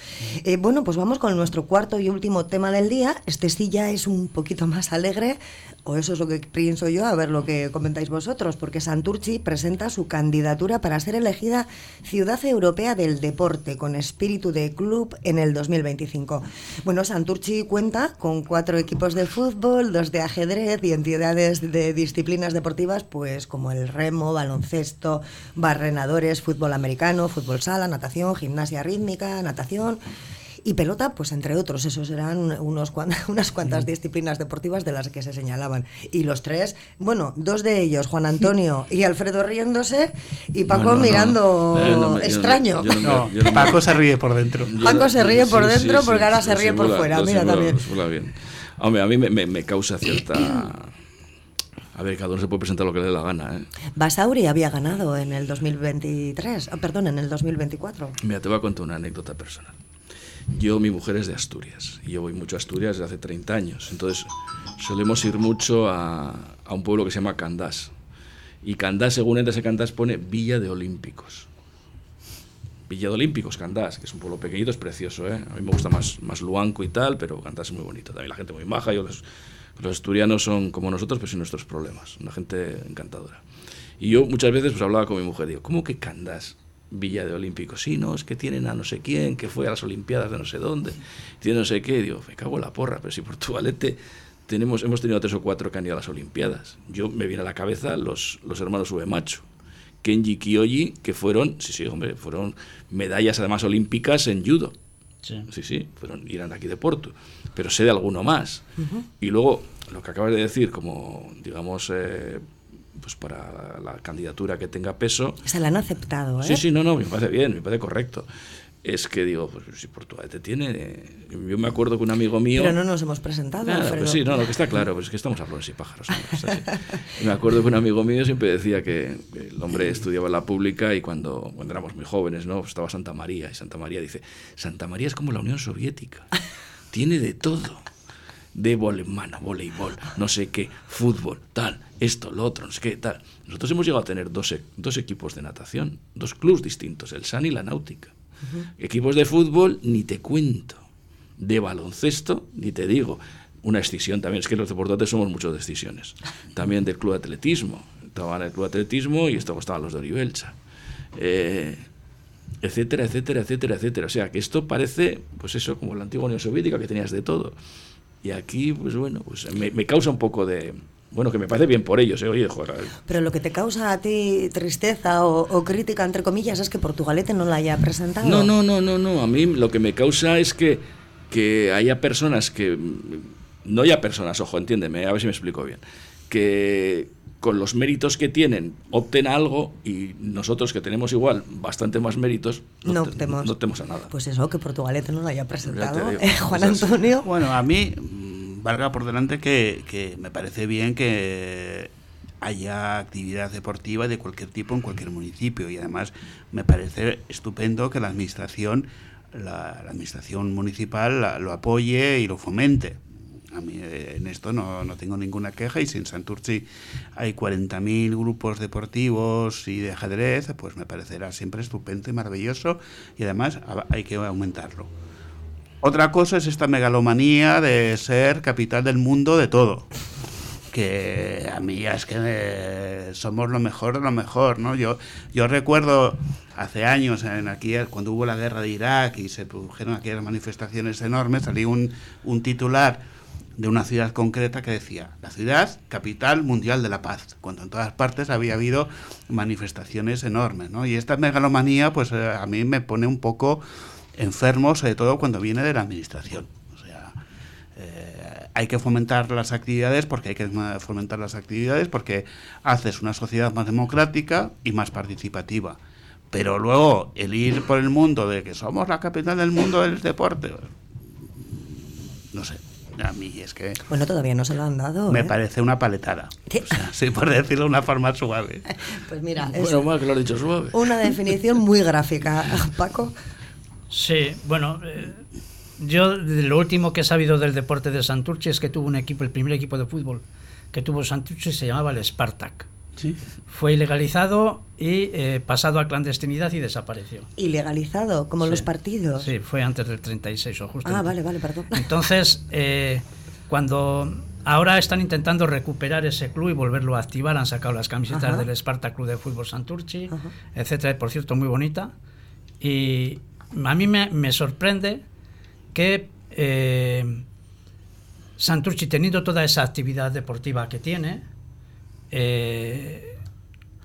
Eh, bueno, pues vamos con nuestro cuarto y último tema del día. Este sí ya es un poquito más alegre, o eso es lo que pienso yo, a ver lo que comentáis vosotros, porque Santurchi presenta su candidatura para ser elegida Ciudad Europea del Deporte con espíritu de club en el 2025. Bueno, Santurchi cuenta con cuatro equipos de fútbol, dos de ajedrez y entidades de disciplinas deportivas, pues como el remo, baloncesto, barrenadores, fútbol americano, fútbol sala, natación, gimnasia rítmica, natación y pelota, pues entre otros, esos eran unos unas cuantas disciplinas deportivas de las que se señalaban. Y los tres, bueno, dos de ellos, Juan Antonio y Alfredo riéndose y Paco mirando extraño. Paco se ríe por dentro. Paco se ríe por dentro porque ahora se ríe por fuera, mira también. Hombre, a mí me, me causa cierta a ver, cada uno se puede presentar lo que le dé la gana. ¿eh? Basauri había ganado en el 2023, ah, perdón, en el 2024. Mira, te voy a contar una anécdota personal. Yo, mi mujer es de Asturias, y yo voy mucho a Asturias desde hace 30 años. Entonces, solemos ir mucho a, a un pueblo que se llama Candás. Y Candás, según entras en Candás, pone Villa de Olímpicos. Villa de Olímpicos, Candás, que es un pueblo pequeñito, es precioso. ¿eh? A mí me gusta más, más Luanco y tal, pero Candás es muy bonito. También la gente muy maja, yo les, los asturianos son como nosotros, pero sin nuestros problemas. Una gente encantadora. Y yo muchas veces pues, hablaba con mi mujer, digo, ¿cómo que Candás? Villa de Olímpicos. Sí, no, es que tienen a no sé quién, que fue a las Olimpiadas de no sé dónde, tiene no sé qué. Digo, me cago en la porra, pero si Portugalete tenemos, hemos tenido tres o cuatro que han ido a las Olimpiadas. Yo me viene a la cabeza los, los hermanos Macho Kenji Kiyoji, que fueron, sí, sí, hombre, fueron medallas además olímpicas en judo. Sí, sí, sí fueron, eran aquí de Porto pero sé de alguno más. Y luego, lo que acabas de decir, como, digamos, eh, pues para la candidatura que tenga peso... Se la han aceptado, ¿eh? Sí, sí, no, no, me parece bien, me parece correcto es que digo, pues si Portugal te tiene. Yo me acuerdo que un amigo mío. Pero no nos hemos presentado. pues sí, no, lo que está claro, pues es que estamos a flores y pájaros. me acuerdo que un amigo mío siempre decía que el hombre estudiaba en la pública y cuando, cuando éramos muy jóvenes, ¿no? Pues estaba Santa María y Santa María dice: Santa María es como la Unión Soviética tiene de todo. De mano, voleibol, no sé qué, fútbol, tal, esto, lo otro, no sé qué, tal. Nosotros hemos llegado a tener dos, e, dos equipos de natación, dos clubes distintos, el SAN y la Náutica. Equipos de fútbol, ni te cuento. De baloncesto, ni te digo. Una excisión también, es que los deportantes somos muchos de excisiones. También del club de atletismo. Estaban en el club de atletismo y estaban los de. Eh, etcétera, etcétera, etcétera, etcétera. O sea, que esto parece, pues eso, como la antigua Unión Soviética, que tenías de todo. Y aquí, pues bueno, pues me, causa un poco de... Bueno, que me parece bien por ellos, ¿eh? Oye, joder. Pero lo que te causa a ti tristeza o, crítica, entre comillas, es que Portugalete no la haya presentado. No, no, no, no, no. A mí lo que me causa es que, que haya personas que... No haya personas, ojo, entiéndeme, a ver si me explico bien. Que, con los méritos que tienen, opten algo y nosotros que tenemos igual bastante más méritos, no, optemos, a nada. Pues eso, que Portugalete no lo haya presentado. Eh, Juan Antonio. Bueno, a mí mm, valga por delante que, que me parece bien que haya actividad deportiva de cualquier tipo en cualquier municipio y además me parece estupendo que la administración la, administración municipal lo apoye y lo fomente a mí eh, en esto no, no, tengo ninguna queja y si en Santurci hay 40.000 grupos deportivos y de ajedrez, pues me parecerá siempre estupendo y maravilloso y además hay que aumentarlo. Otra cosa es esta megalomanía de ser capital del mundo de todo que a mí es que eh, somos lo mejor de lo mejor, ¿no? Yo, yo recuerdo hace años, en aquí, cuando hubo la guerra de Irak y se produjeron aquellas manifestaciones enormes, salió un, un titular de una ciudad concreta que decía, la ciudad capital mundial de la paz, cuando en todas partes había habido manifestaciones enormes, ¿no? Y esta megalomanía, pues eh, a mí me pone un poco enfermo, sobre todo cuando viene de la administración. O sea, eh, hay que fomentar las actividades porque hay que fomentar las actividades porque haces una sociedad más democrática y más participativa. Pero luego el ir por el mundo de que somos la capital del mundo del deporte, no sé. A mí es que... Bueno, todavía no se lo han dado. Me ¿eh? parece una paletada. sí, por decirlo de una forma suave. Pues mira, es más que lo has dicho suave. Una definición muy gráfica, Paco. Sí, bueno, eh, yo lo último que he sabido del deporte de Santurce es que tuvo un equipo, el primer equipo de fútbol que tuvo Santurce se llamaba el Spartak. Sí. Fue ilegalizado y eh, pasado a clandestinidad y desapareció. ¿Ilegalizado? ¿Como los partidos? Sí, fue antes del 36 o justo. Ah, vale, vale, perdón. Entonces, eh, cuando ahora están intentando recuperar ese club y volverlo a activar, han sacado las camisetas del Spartak Club de Fútbol Santurci, etcétera, por cierto, muy bonita. Y a mí me, sorprende que eh, Santurci, teniendo toda esa actividad deportiva que tiene, eh,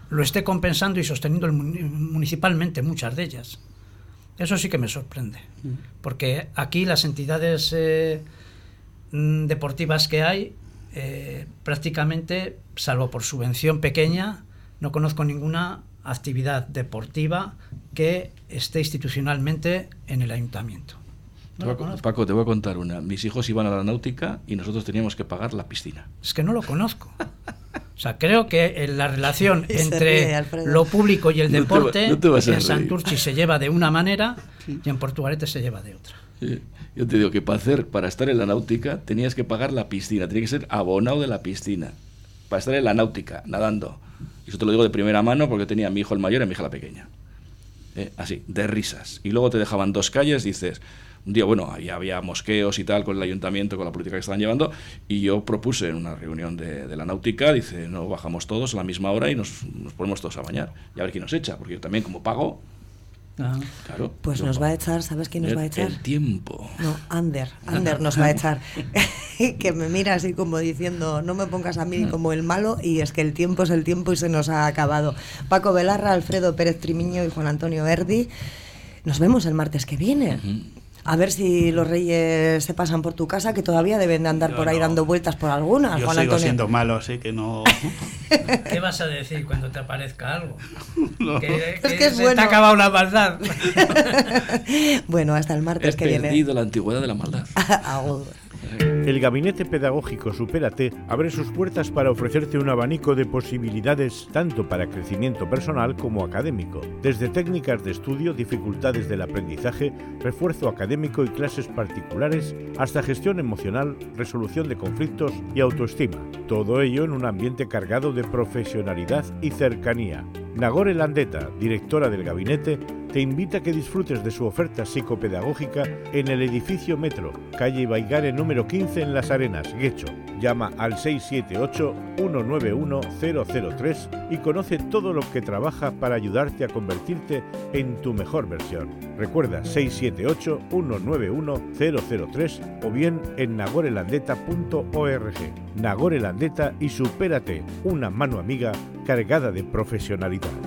lo esté compensando y sosteniendo municipalmente muchas de ellas. Eso sí que me sorprende, mm. porque aquí las entidades eh, mm, deportivas que hay, eh, prácticamente, salvo por subvención pequeña, no conozco ninguna actividad deportiva que esté institucionalmente en el ayuntamiento. Paco, te voy a contar una. Mis hijos iban a la náutica y nosotros teníamos que pagar la piscina. Es que no lo conozco. O sea, creo que la relación entre lo público y el deporte en Santurci se lleva de una manera y en Portugalete se lleva de otra. Yo te digo que para hacer, para estar en la náutica tenías que pagar la piscina, tenía que ser abonado de la piscina. Para estar en la náutica, nadando. Y eso te lo digo de primera mano porque tenía a mi hijo el mayor y a mi hija la pequeña. Eh, así, de risas. Y luego te dejaban dos calles, dices, un día, bueno, ahí había mosqueos y tal con el ayuntamiento, con la política que estaban llevando, y yo propuse en una reunión de, la náutica, dice, no, bajamos todos a la misma hora y nos, nos, ponemos todos a bañar, y a ver quién nos echa, porque yo también como pago... Ah. Claro, pues nos va a echar, ¿sabes quién nos va a echar? El tiempo. No, Ander, Ander nos va a echar. que me mira así como diciendo, no me pongas a mí como el malo y es que el tiempo es el tiempo y se nos ha acabado. Paco Velarra, Alfredo Pérez Trimiño y Juan Antonio Erdi. Nos vemos el martes que viene. A ver si los reyes se pasan por tu casa, que todavía deben de andar por ahí dando vueltas por alguna. Yo sigo siendo malo, así que no... ¿Qué vas a decir cuando te aparezca algo? Que, es que se te ha acabado la maldad. bueno, hasta el martes que viene. He perdido la antigüedad de la maldad. El Gabinete Pedagógico Supérate abre sus puertas para ofrecerte un abanico de posibilidades tanto para crecimiento personal como académico, desde técnicas de estudio, dificultades del aprendizaje, refuerzo académico y clases particulares, hasta gestión emocional, resolución de conflictos y autoestima. Todo ello en un ambiente cargado de profesionalidad y cercanía. Nagore Landeta, directora del gabinete, te invita a que disfrutes de su oferta psicopedagógica en el edificio Metro, calle Baigare número 15 en Las Arenas, Guecho. Llama al 678-191-003 y conoce todo lo que trabaja para ayudarte a convertirte en tu mejor versión. Recuerda 678-191-003 o bien en nagorelandeta.org. Nagore Landeta y supérate, una mano amiga cargada de profesionalidad.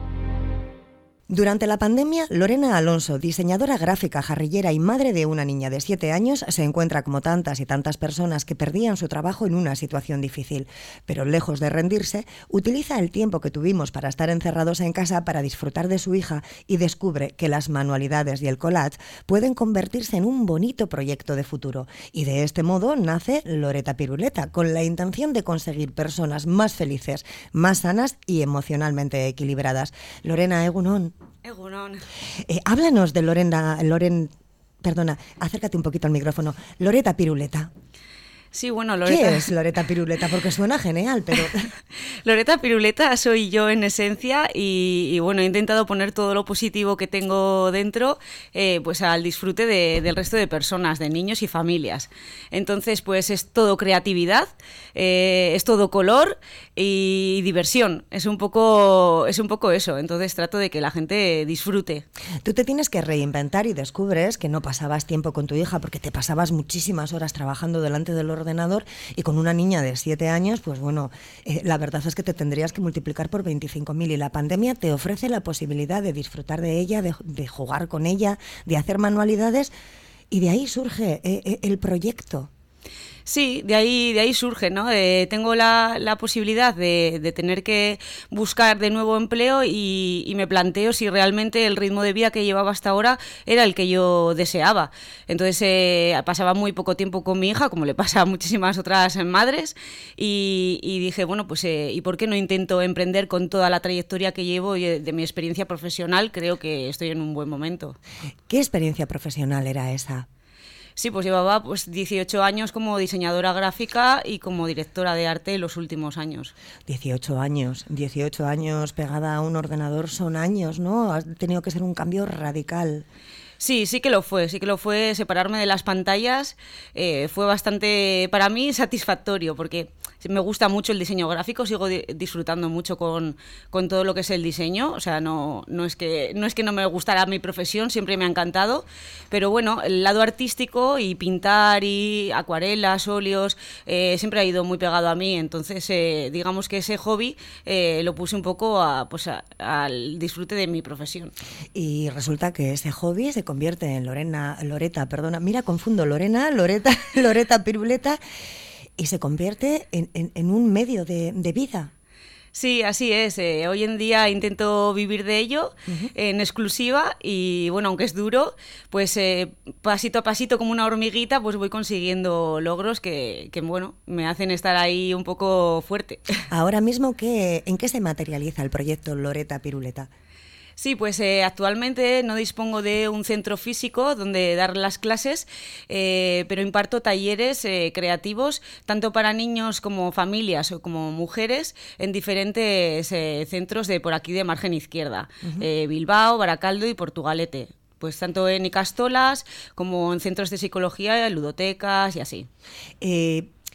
Durante la pandemia, Lorena Alonso, diseñadora gráfica, jarrillera y madre de una niña de 7 años, se encuentra como tantas y tantas personas que perdían su trabajo en una situación difícil. Pero lejos de rendirse, utiliza el tiempo que tuvimos para estar encerrados en casa para disfrutar de su hija y descubre que las manualidades y el collage pueden convertirse en un bonito proyecto de futuro. Y de este modo nace Loreta Piruleta, con la intención de conseguir personas más felices, más sanas y emocionalmente equilibradas. Lorena Egunon. Egunon. Eh, háblanos de Lorena, Loren, perdona, acércate un poquito al micrófono. Loreta Piruleta. Sí, bueno, Loreta. ¿Qué es Loreta Piruleta? Porque suena genial, pero. Loreta Piruleta soy yo en esencia y, bueno, he intentado poner todo lo positivo que tengo dentro eh, pues al disfrute del resto de personas, de niños y familias. Entonces, pues es todo creatividad, eh, es todo color y diversión. Es un, poco, es un poco eso. Entonces trato de que la gente disfrute. Tú te tienes que reinventar y descubres que no pasabas tiempo con tu hija porque te pasabas muchísimas horas trabajando delante de los ordenador y con una niña de 7 años, pues bueno, eh, la verdad es que te tendrías que multiplicar por 25.000 y la pandemia te ofrece la posibilidad de disfrutar de ella, de, jugar con ella, de hacer manualidades y de ahí surge eh, eh, el proyecto. Sí, de ahí, de ahí surge, ¿no? tengo la, la posibilidad de, de, tener que buscar de nuevo empleo y, y, me planteo si realmente el ritmo de vida que llevaba hasta ahora era el que yo deseaba. Entonces eh, pasaba muy poco tiempo con mi hija, como le pasa a muchísimas otras madres, y, y dije, bueno, pues eh, ¿y por qué no intento emprender con toda la trayectoria que llevo y de mi experiencia profesional? Creo que estoy en un buen momento. ¿Qué experiencia profesional era esa? Sí, pues llevaba pues 18 años como diseñadora gráfica y como directora de arte en los últimos años. 18 años, 18 años pegada a un ordenador son años, ¿no? Ha tenido que ser un cambio radical. Sí, sí que lo fue, sí que lo fue. Separarme de las pantallas eh, fue bastante, para mí, satisfactorio, porque me gusta mucho el diseño gráfico, sigo disfrutando mucho con, con, todo lo que es el diseño. O sea, no, no, es que, no es que no me gustara mi profesión, siempre me ha encantado. Pero bueno, el lado artístico y pintar y acuarelas, óleos, eh, siempre ha ido muy pegado a mí. Entonces, eh, digamos que ese hobby lo puse un poco a, pues al disfrute de mi profesión. Y resulta que ese hobby se convierte en Lorena, Loreta, perdona, mira, confundo Lorena, Loreta, Loreta Piruleta, y se convierte en, un medio de, vida. Sí, así es. Eh, hoy en día intento vivir de ello en exclusiva y bueno, aunque es duro, pues eh, pasito a pasito como una hormiguita, pues voy consiguiendo logros que, que, bueno, me hacen estar ahí un poco fuerte. Ahora mismo, ¿qué, ¿en qué se materializa el proyecto Loreta Piruleta? Sí, pues eh, actualmente no dispongo de un centro físico donde dar las clases, eh, pero imparto talleres eh, creativos tanto para niños como familias o como mujeres en diferentes centros de por aquí de margen izquierda, Bilbao, Baracaldo y Portugalete pues tanto en Icastolas como en centros de psicología, ludotecas y así.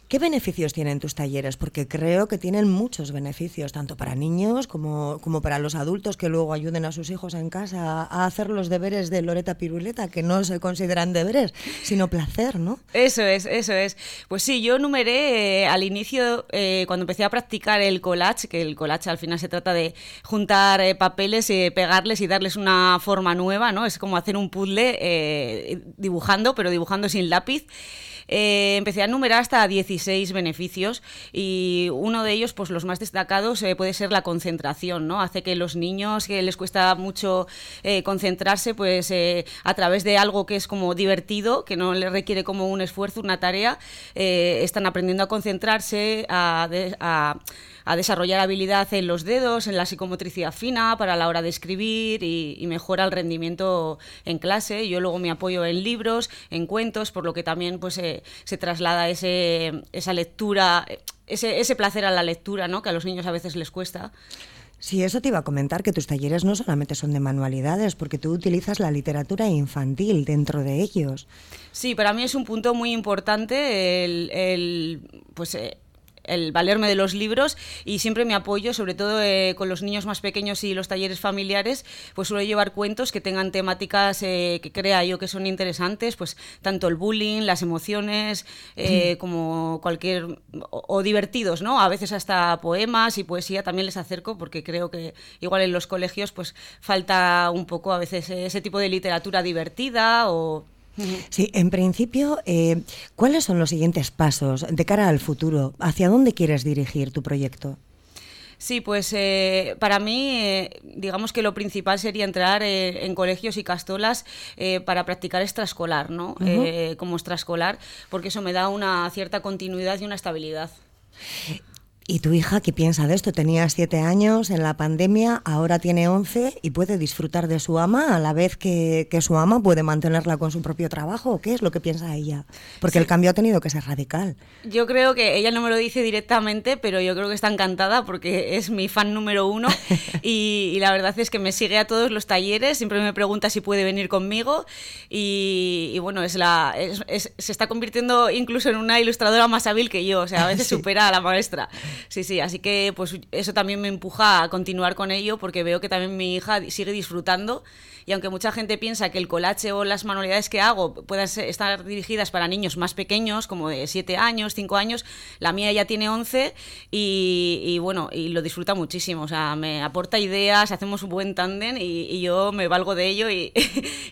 ¿Qué beneficios tienen tus talleres? Porque creo que tienen muchos beneficios, tanto para niños como, como para los adultos que luego ayuden a sus hijos en casa a hacer los deberes de Loreta Piruleta, que no se consideran deberes, sino placer, ¿no? Eso es, eso es. Pues sí, yo numeré eh, al inicio, eh, cuando empecé a practicar el collage, que el collage al final se trata de juntar eh, papeles, pegarles y darles una forma nueva, ¿no? Es como hacer un puzzle dibujando, pero dibujando sin lápiz. Eh, empecé a numerar hasta 16 beneficios y uno de ellos, pues los más destacados, eh, puede ser la concentración, ¿no? Hace que los niños que les cuesta mucho eh, concentrarse, pues a través de algo que es como divertido, que no les requiere como un esfuerzo, una tarea, están aprendiendo a concentrarse, a a desarrollar habilidad en los dedos, en la psicomotricidad fina para la hora de escribir y, mejora el rendimiento en clase. Yo luego me apoyo en libros, en cuentos, por lo que también pues, se traslada ese, esa lectura ese, ese placer a la lectura, ¿no? Que a los niños a veces les cuesta. Sí, eso te iba a comentar, que tus talleres no solamente son de manualidades, porque tú utilizas la literatura infantil dentro de ellos. Sí, para mí es un punto muy importante el, el pues, eh, el valerme de los libros y siempre me apoyo, sobre todo eh, con los niños más pequeños y los talleres familiares, pues suelo llevar cuentos que tengan temáticas eh, que crea yo que son interesantes, pues tanto el bullying, las emociones, eh, como cualquier, o, divertidos, ¿no? A veces hasta poemas y poesía también les acerco porque creo que igual en los colegios pues falta un poco a veces ese tipo de literatura divertida o Sí, en principio, eh, ¿cuáles son los siguientes pasos de cara al futuro? ¿Hacia dónde quieres dirigir tu proyecto? Sí, pues eh, para mí, eh, digamos que lo principal sería entrar en colegios y castolas para practicar extraescolar, ¿no? como extraescolar, porque eso me da una cierta continuidad y una estabilidad. ¿Y tu hija qué piensa de esto? Tenía siete años en la pandemia, ahora tiene once y puede disfrutar de su ama a la vez que, su ama puede mantenerla con su propio trabajo. ¿Qué es lo que piensa ella? Porque el cambio ha tenido que ser radical. Yo creo que ella no me lo dice directamente, pero yo creo que está encantada porque es mi fan número uno y, la verdad es que me sigue a todos los talleres, siempre me pregunta si puede venir conmigo y, bueno, es la, se está convirtiendo incluso en una ilustradora más hábil que yo, o sea, a veces supera a la maestra. Sí, sí, así que pues eso también me empuja a continuar con ello porque veo que también mi hija sigue disfrutando y aunque mucha gente piensa que el colache o las manualidades que hago puedan estar dirigidas para niños más pequeños, como de 7 años, 5 años, la mía ya tiene 11 y, bueno, y lo disfruta muchísimo, o sea, me aporta ideas, hacemos un buen tándem y, yo me valgo de ello y,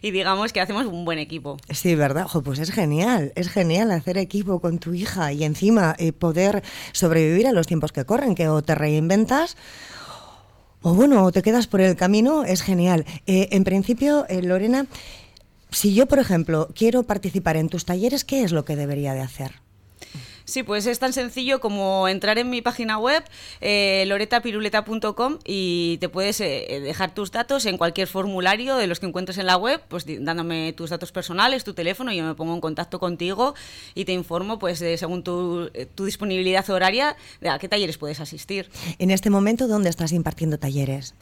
digamos que hacemos un buen equipo. Sí, ¿verdad? pues es genial, es genial hacer equipo con tu hija y encima eh, poder sobrevivir a los tiempos que corren, que o te reinventas o bueno, te quedas por el camino, es genial. Eh, en principio, eh, Lorena, si yo, por ejemplo, quiero participar en tus talleres, ¿qué es lo que debería de hacer? Sí, pues es tan sencillo como entrar en mi página web, eh, loretapiruleta.com, y te puedes eh, dejar tus datos en cualquier formulario de los que encuentres en la web, pues dándome tus datos personales, tu teléfono, y yo me pongo en contacto contigo y te informo, pues según eh, tu, disponibilidad horaria, de a qué talleres puedes asistir. En este momento, ¿dónde estás impartiendo talleres?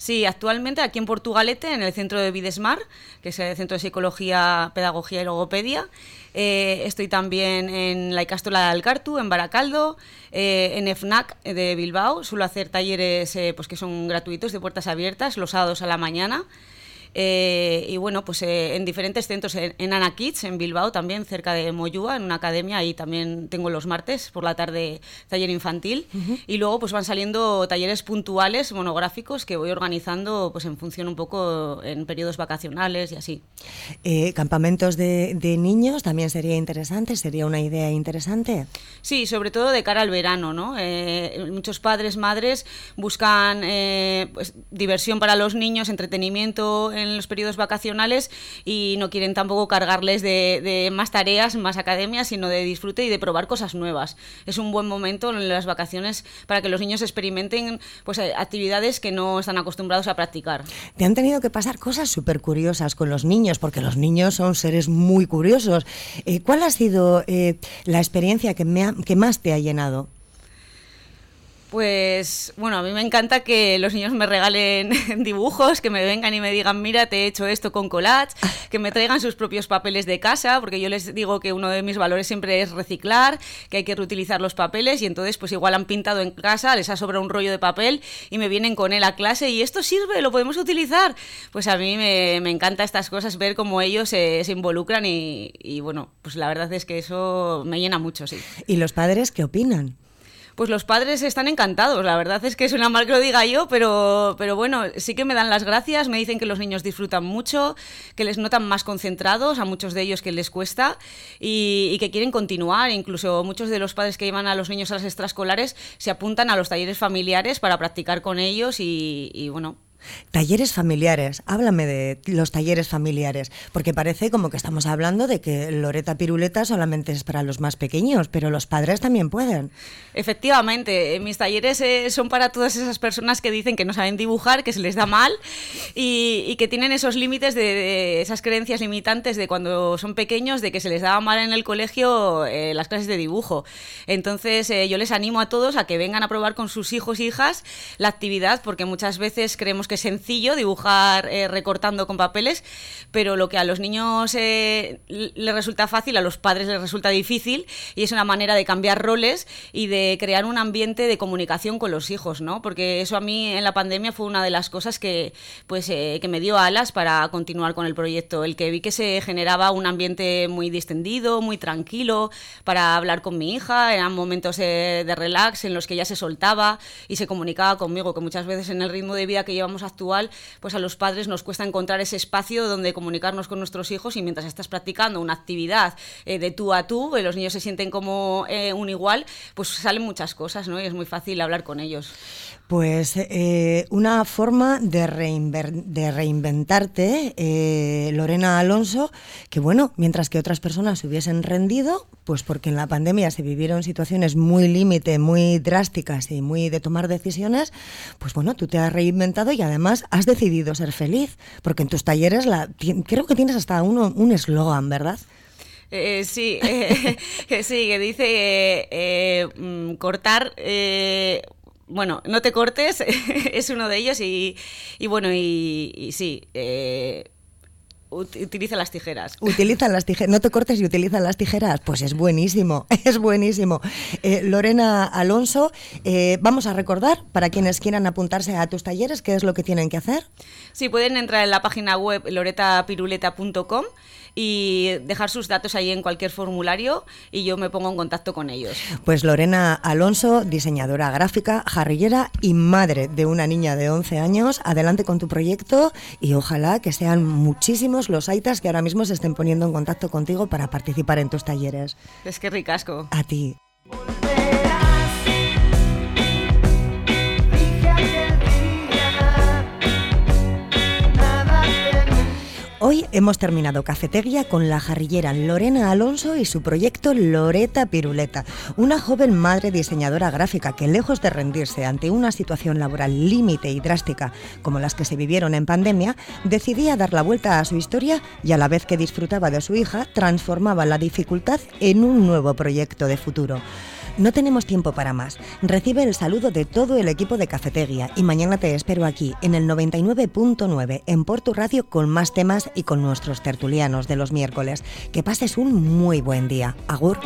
Sí, actualmente aquí en Portugalete, en el centro de Videsmar, que es el Centro de Psicología, Pedagogía y Logopedia. Eh, estoy también en la Icastola de Alcartu, en Baracaldo, eh, en FNAC de Bilbao. Suelo hacer talleres eh, pues que son gratuitos, de puertas abiertas, los sábados a la mañana. Eh, y bueno, pues eh, en diferentes centros, en, en Ana Kids, en Bilbao también, cerca de Moyúa, en una academia, ahí también tengo los martes por la tarde taller infantil. Y luego pues van saliendo talleres puntuales, monográficos, que voy organizando pues en función un poco en periodos vacacionales y así. Eh, ¿Campamentos de, niños también sería interesante? ¿Sería una idea interesante? Sí, sobre todo de cara al verano, ¿no? muchos padres, madres buscan pues, diversión para los niños, entretenimiento en los periodos vacacionales y no quieren tampoco cargarles de, más tareas, más academias, sino de disfrute y de probar cosas nuevas. Es un buen momento en las vacaciones para que los niños experimenten pues, eh, actividades que no están acostumbrados a practicar. Te han tenido que pasar cosas súper curiosas con los niños, porque los niños son seres muy curiosos. Eh, ¿Cuál ha sido eh, la experiencia que, me que más te ha llenado? Pues bueno, a mí me encanta que los niños me regalen dibujos, que me vengan y me digan, mira, te he hecho esto con collage, que me traigan sus propios papeles de casa, porque yo les digo que uno de mis valores siempre es reciclar, que hay que reutilizar los papeles y entonces pues igual han pintado en casa, les ha sobrado un rollo de papel y me vienen con él a clase y esto sirve, lo podemos utilizar. Pues a mí me, me encanta estas cosas, ver cómo ellos se, involucran y, y bueno, pues la verdad es que eso me llena mucho, sí. ¿Y los padres qué opinan? Pues los padres están encantados. La verdad es que suena mal que lo diga yo, pero, pero bueno, sí que me dan las gracias, me dicen que los niños disfrutan mucho, que les notan más concentrados, a muchos de ellos que les cuesta, y, que quieren continuar. Incluso muchos de los padres que llevan a los niños a las extraescolares se apuntan a los talleres familiares para practicar con ellos y, bueno, Talleres familiares, háblame de los talleres familiares, porque parece como que estamos hablando de que Loreta Piruleta solamente es para los más pequeños, pero los padres también pueden. Efectivamente, mis talleres eh, son para todas esas personas que dicen que no saben dibujar, que se les da mal y, que tienen esos límites de, esas creencias limitantes de cuando son pequeños, de que se les daba mal en el colegio eh, las clases de dibujo. Entonces eh, yo les animo a todos a que vengan a probar con sus hijos e hijas la actividad, porque muchas veces creemos que sencillo dibujar eh, recortando con papeles, pero lo que a los niños eh, les resulta fácil, a los padres les resulta difícil y es una manera de cambiar roles y de crear un ambiente de comunicación con los hijos, ¿no? Porque eso a mí en la pandemia fue una de las cosas que, pues, eh, que me dio alas para continuar con el proyecto, el que vi que se generaba un ambiente muy distendido, muy tranquilo para hablar con mi hija, eran momentos de relax en los que ella se soltaba y se comunicaba conmigo, que muchas veces en el ritmo de vida que llevamos actual, pues a los padres nos cuesta encontrar ese espacio donde comunicarnos con nuestros hijos y mientras estás practicando una actividad eh, de tú a tú, eh, los niños se sienten como eh, un igual, pues salen muchas cosas, ¿no? Y es muy fácil hablar con ellos. Pues una forma de, de reinventarte, Lorena Alonso, que bueno, mientras que otras personas se hubiesen rendido, pues porque en la pandemia se vivieron situaciones muy límite, muy drásticas y muy de tomar decisiones, pues bueno, tú te has reinventado y además has decidido ser feliz, porque en tus talleres la, creo que tienes hasta uno, un eslogan, ¿verdad? Eh, sí, eh, sí, que dice eh, mm, cortar bueno, no te cortes, es uno de ellos y, bueno, y sí, Utiliza las tijeras. Utiliza las tijeras. No te cortes y utiliza las tijeras. Pues es buenísimo, es buenísimo. Eh, Lorena Alonso, eh, vamos a recordar para quienes quieran apuntarse a tus talleres, ¿qué es lo que tienen que hacer? Sí, pueden entrar en la página web loretapiruleta.com y dejar sus datos ahí en cualquier formulario y yo me pongo en contacto con ellos. Pues Lorena Alonso, diseñadora gráfica, jarrillera y madre de una niña de 11 años, adelante con tu proyecto y ojalá que sean muchísimos los aitas que ahora mismo se estén poniendo en contacto contigo para participar en tus talleres. Es que ricasco. A ti. Hoy hemos terminado Cafetería con la jarrillera Lorena Alonso y su proyecto Loreta Piruleta, una joven madre diseñadora gráfica que lejos de rendirse ante una situación laboral límite y drástica como las que se vivieron en pandemia, decidía dar la vuelta a su historia y a la vez que disfrutaba de su hija, transformaba la dificultad en un nuevo proyecto de futuro. No tenemos tiempo para más. Recibe el saludo de todo el equipo de Cafetería y mañana te espero aquí en el 99.9 en Porto Radio con más temas y con nuestros tertulianos de los miércoles. Que pases un muy buen día. Agur.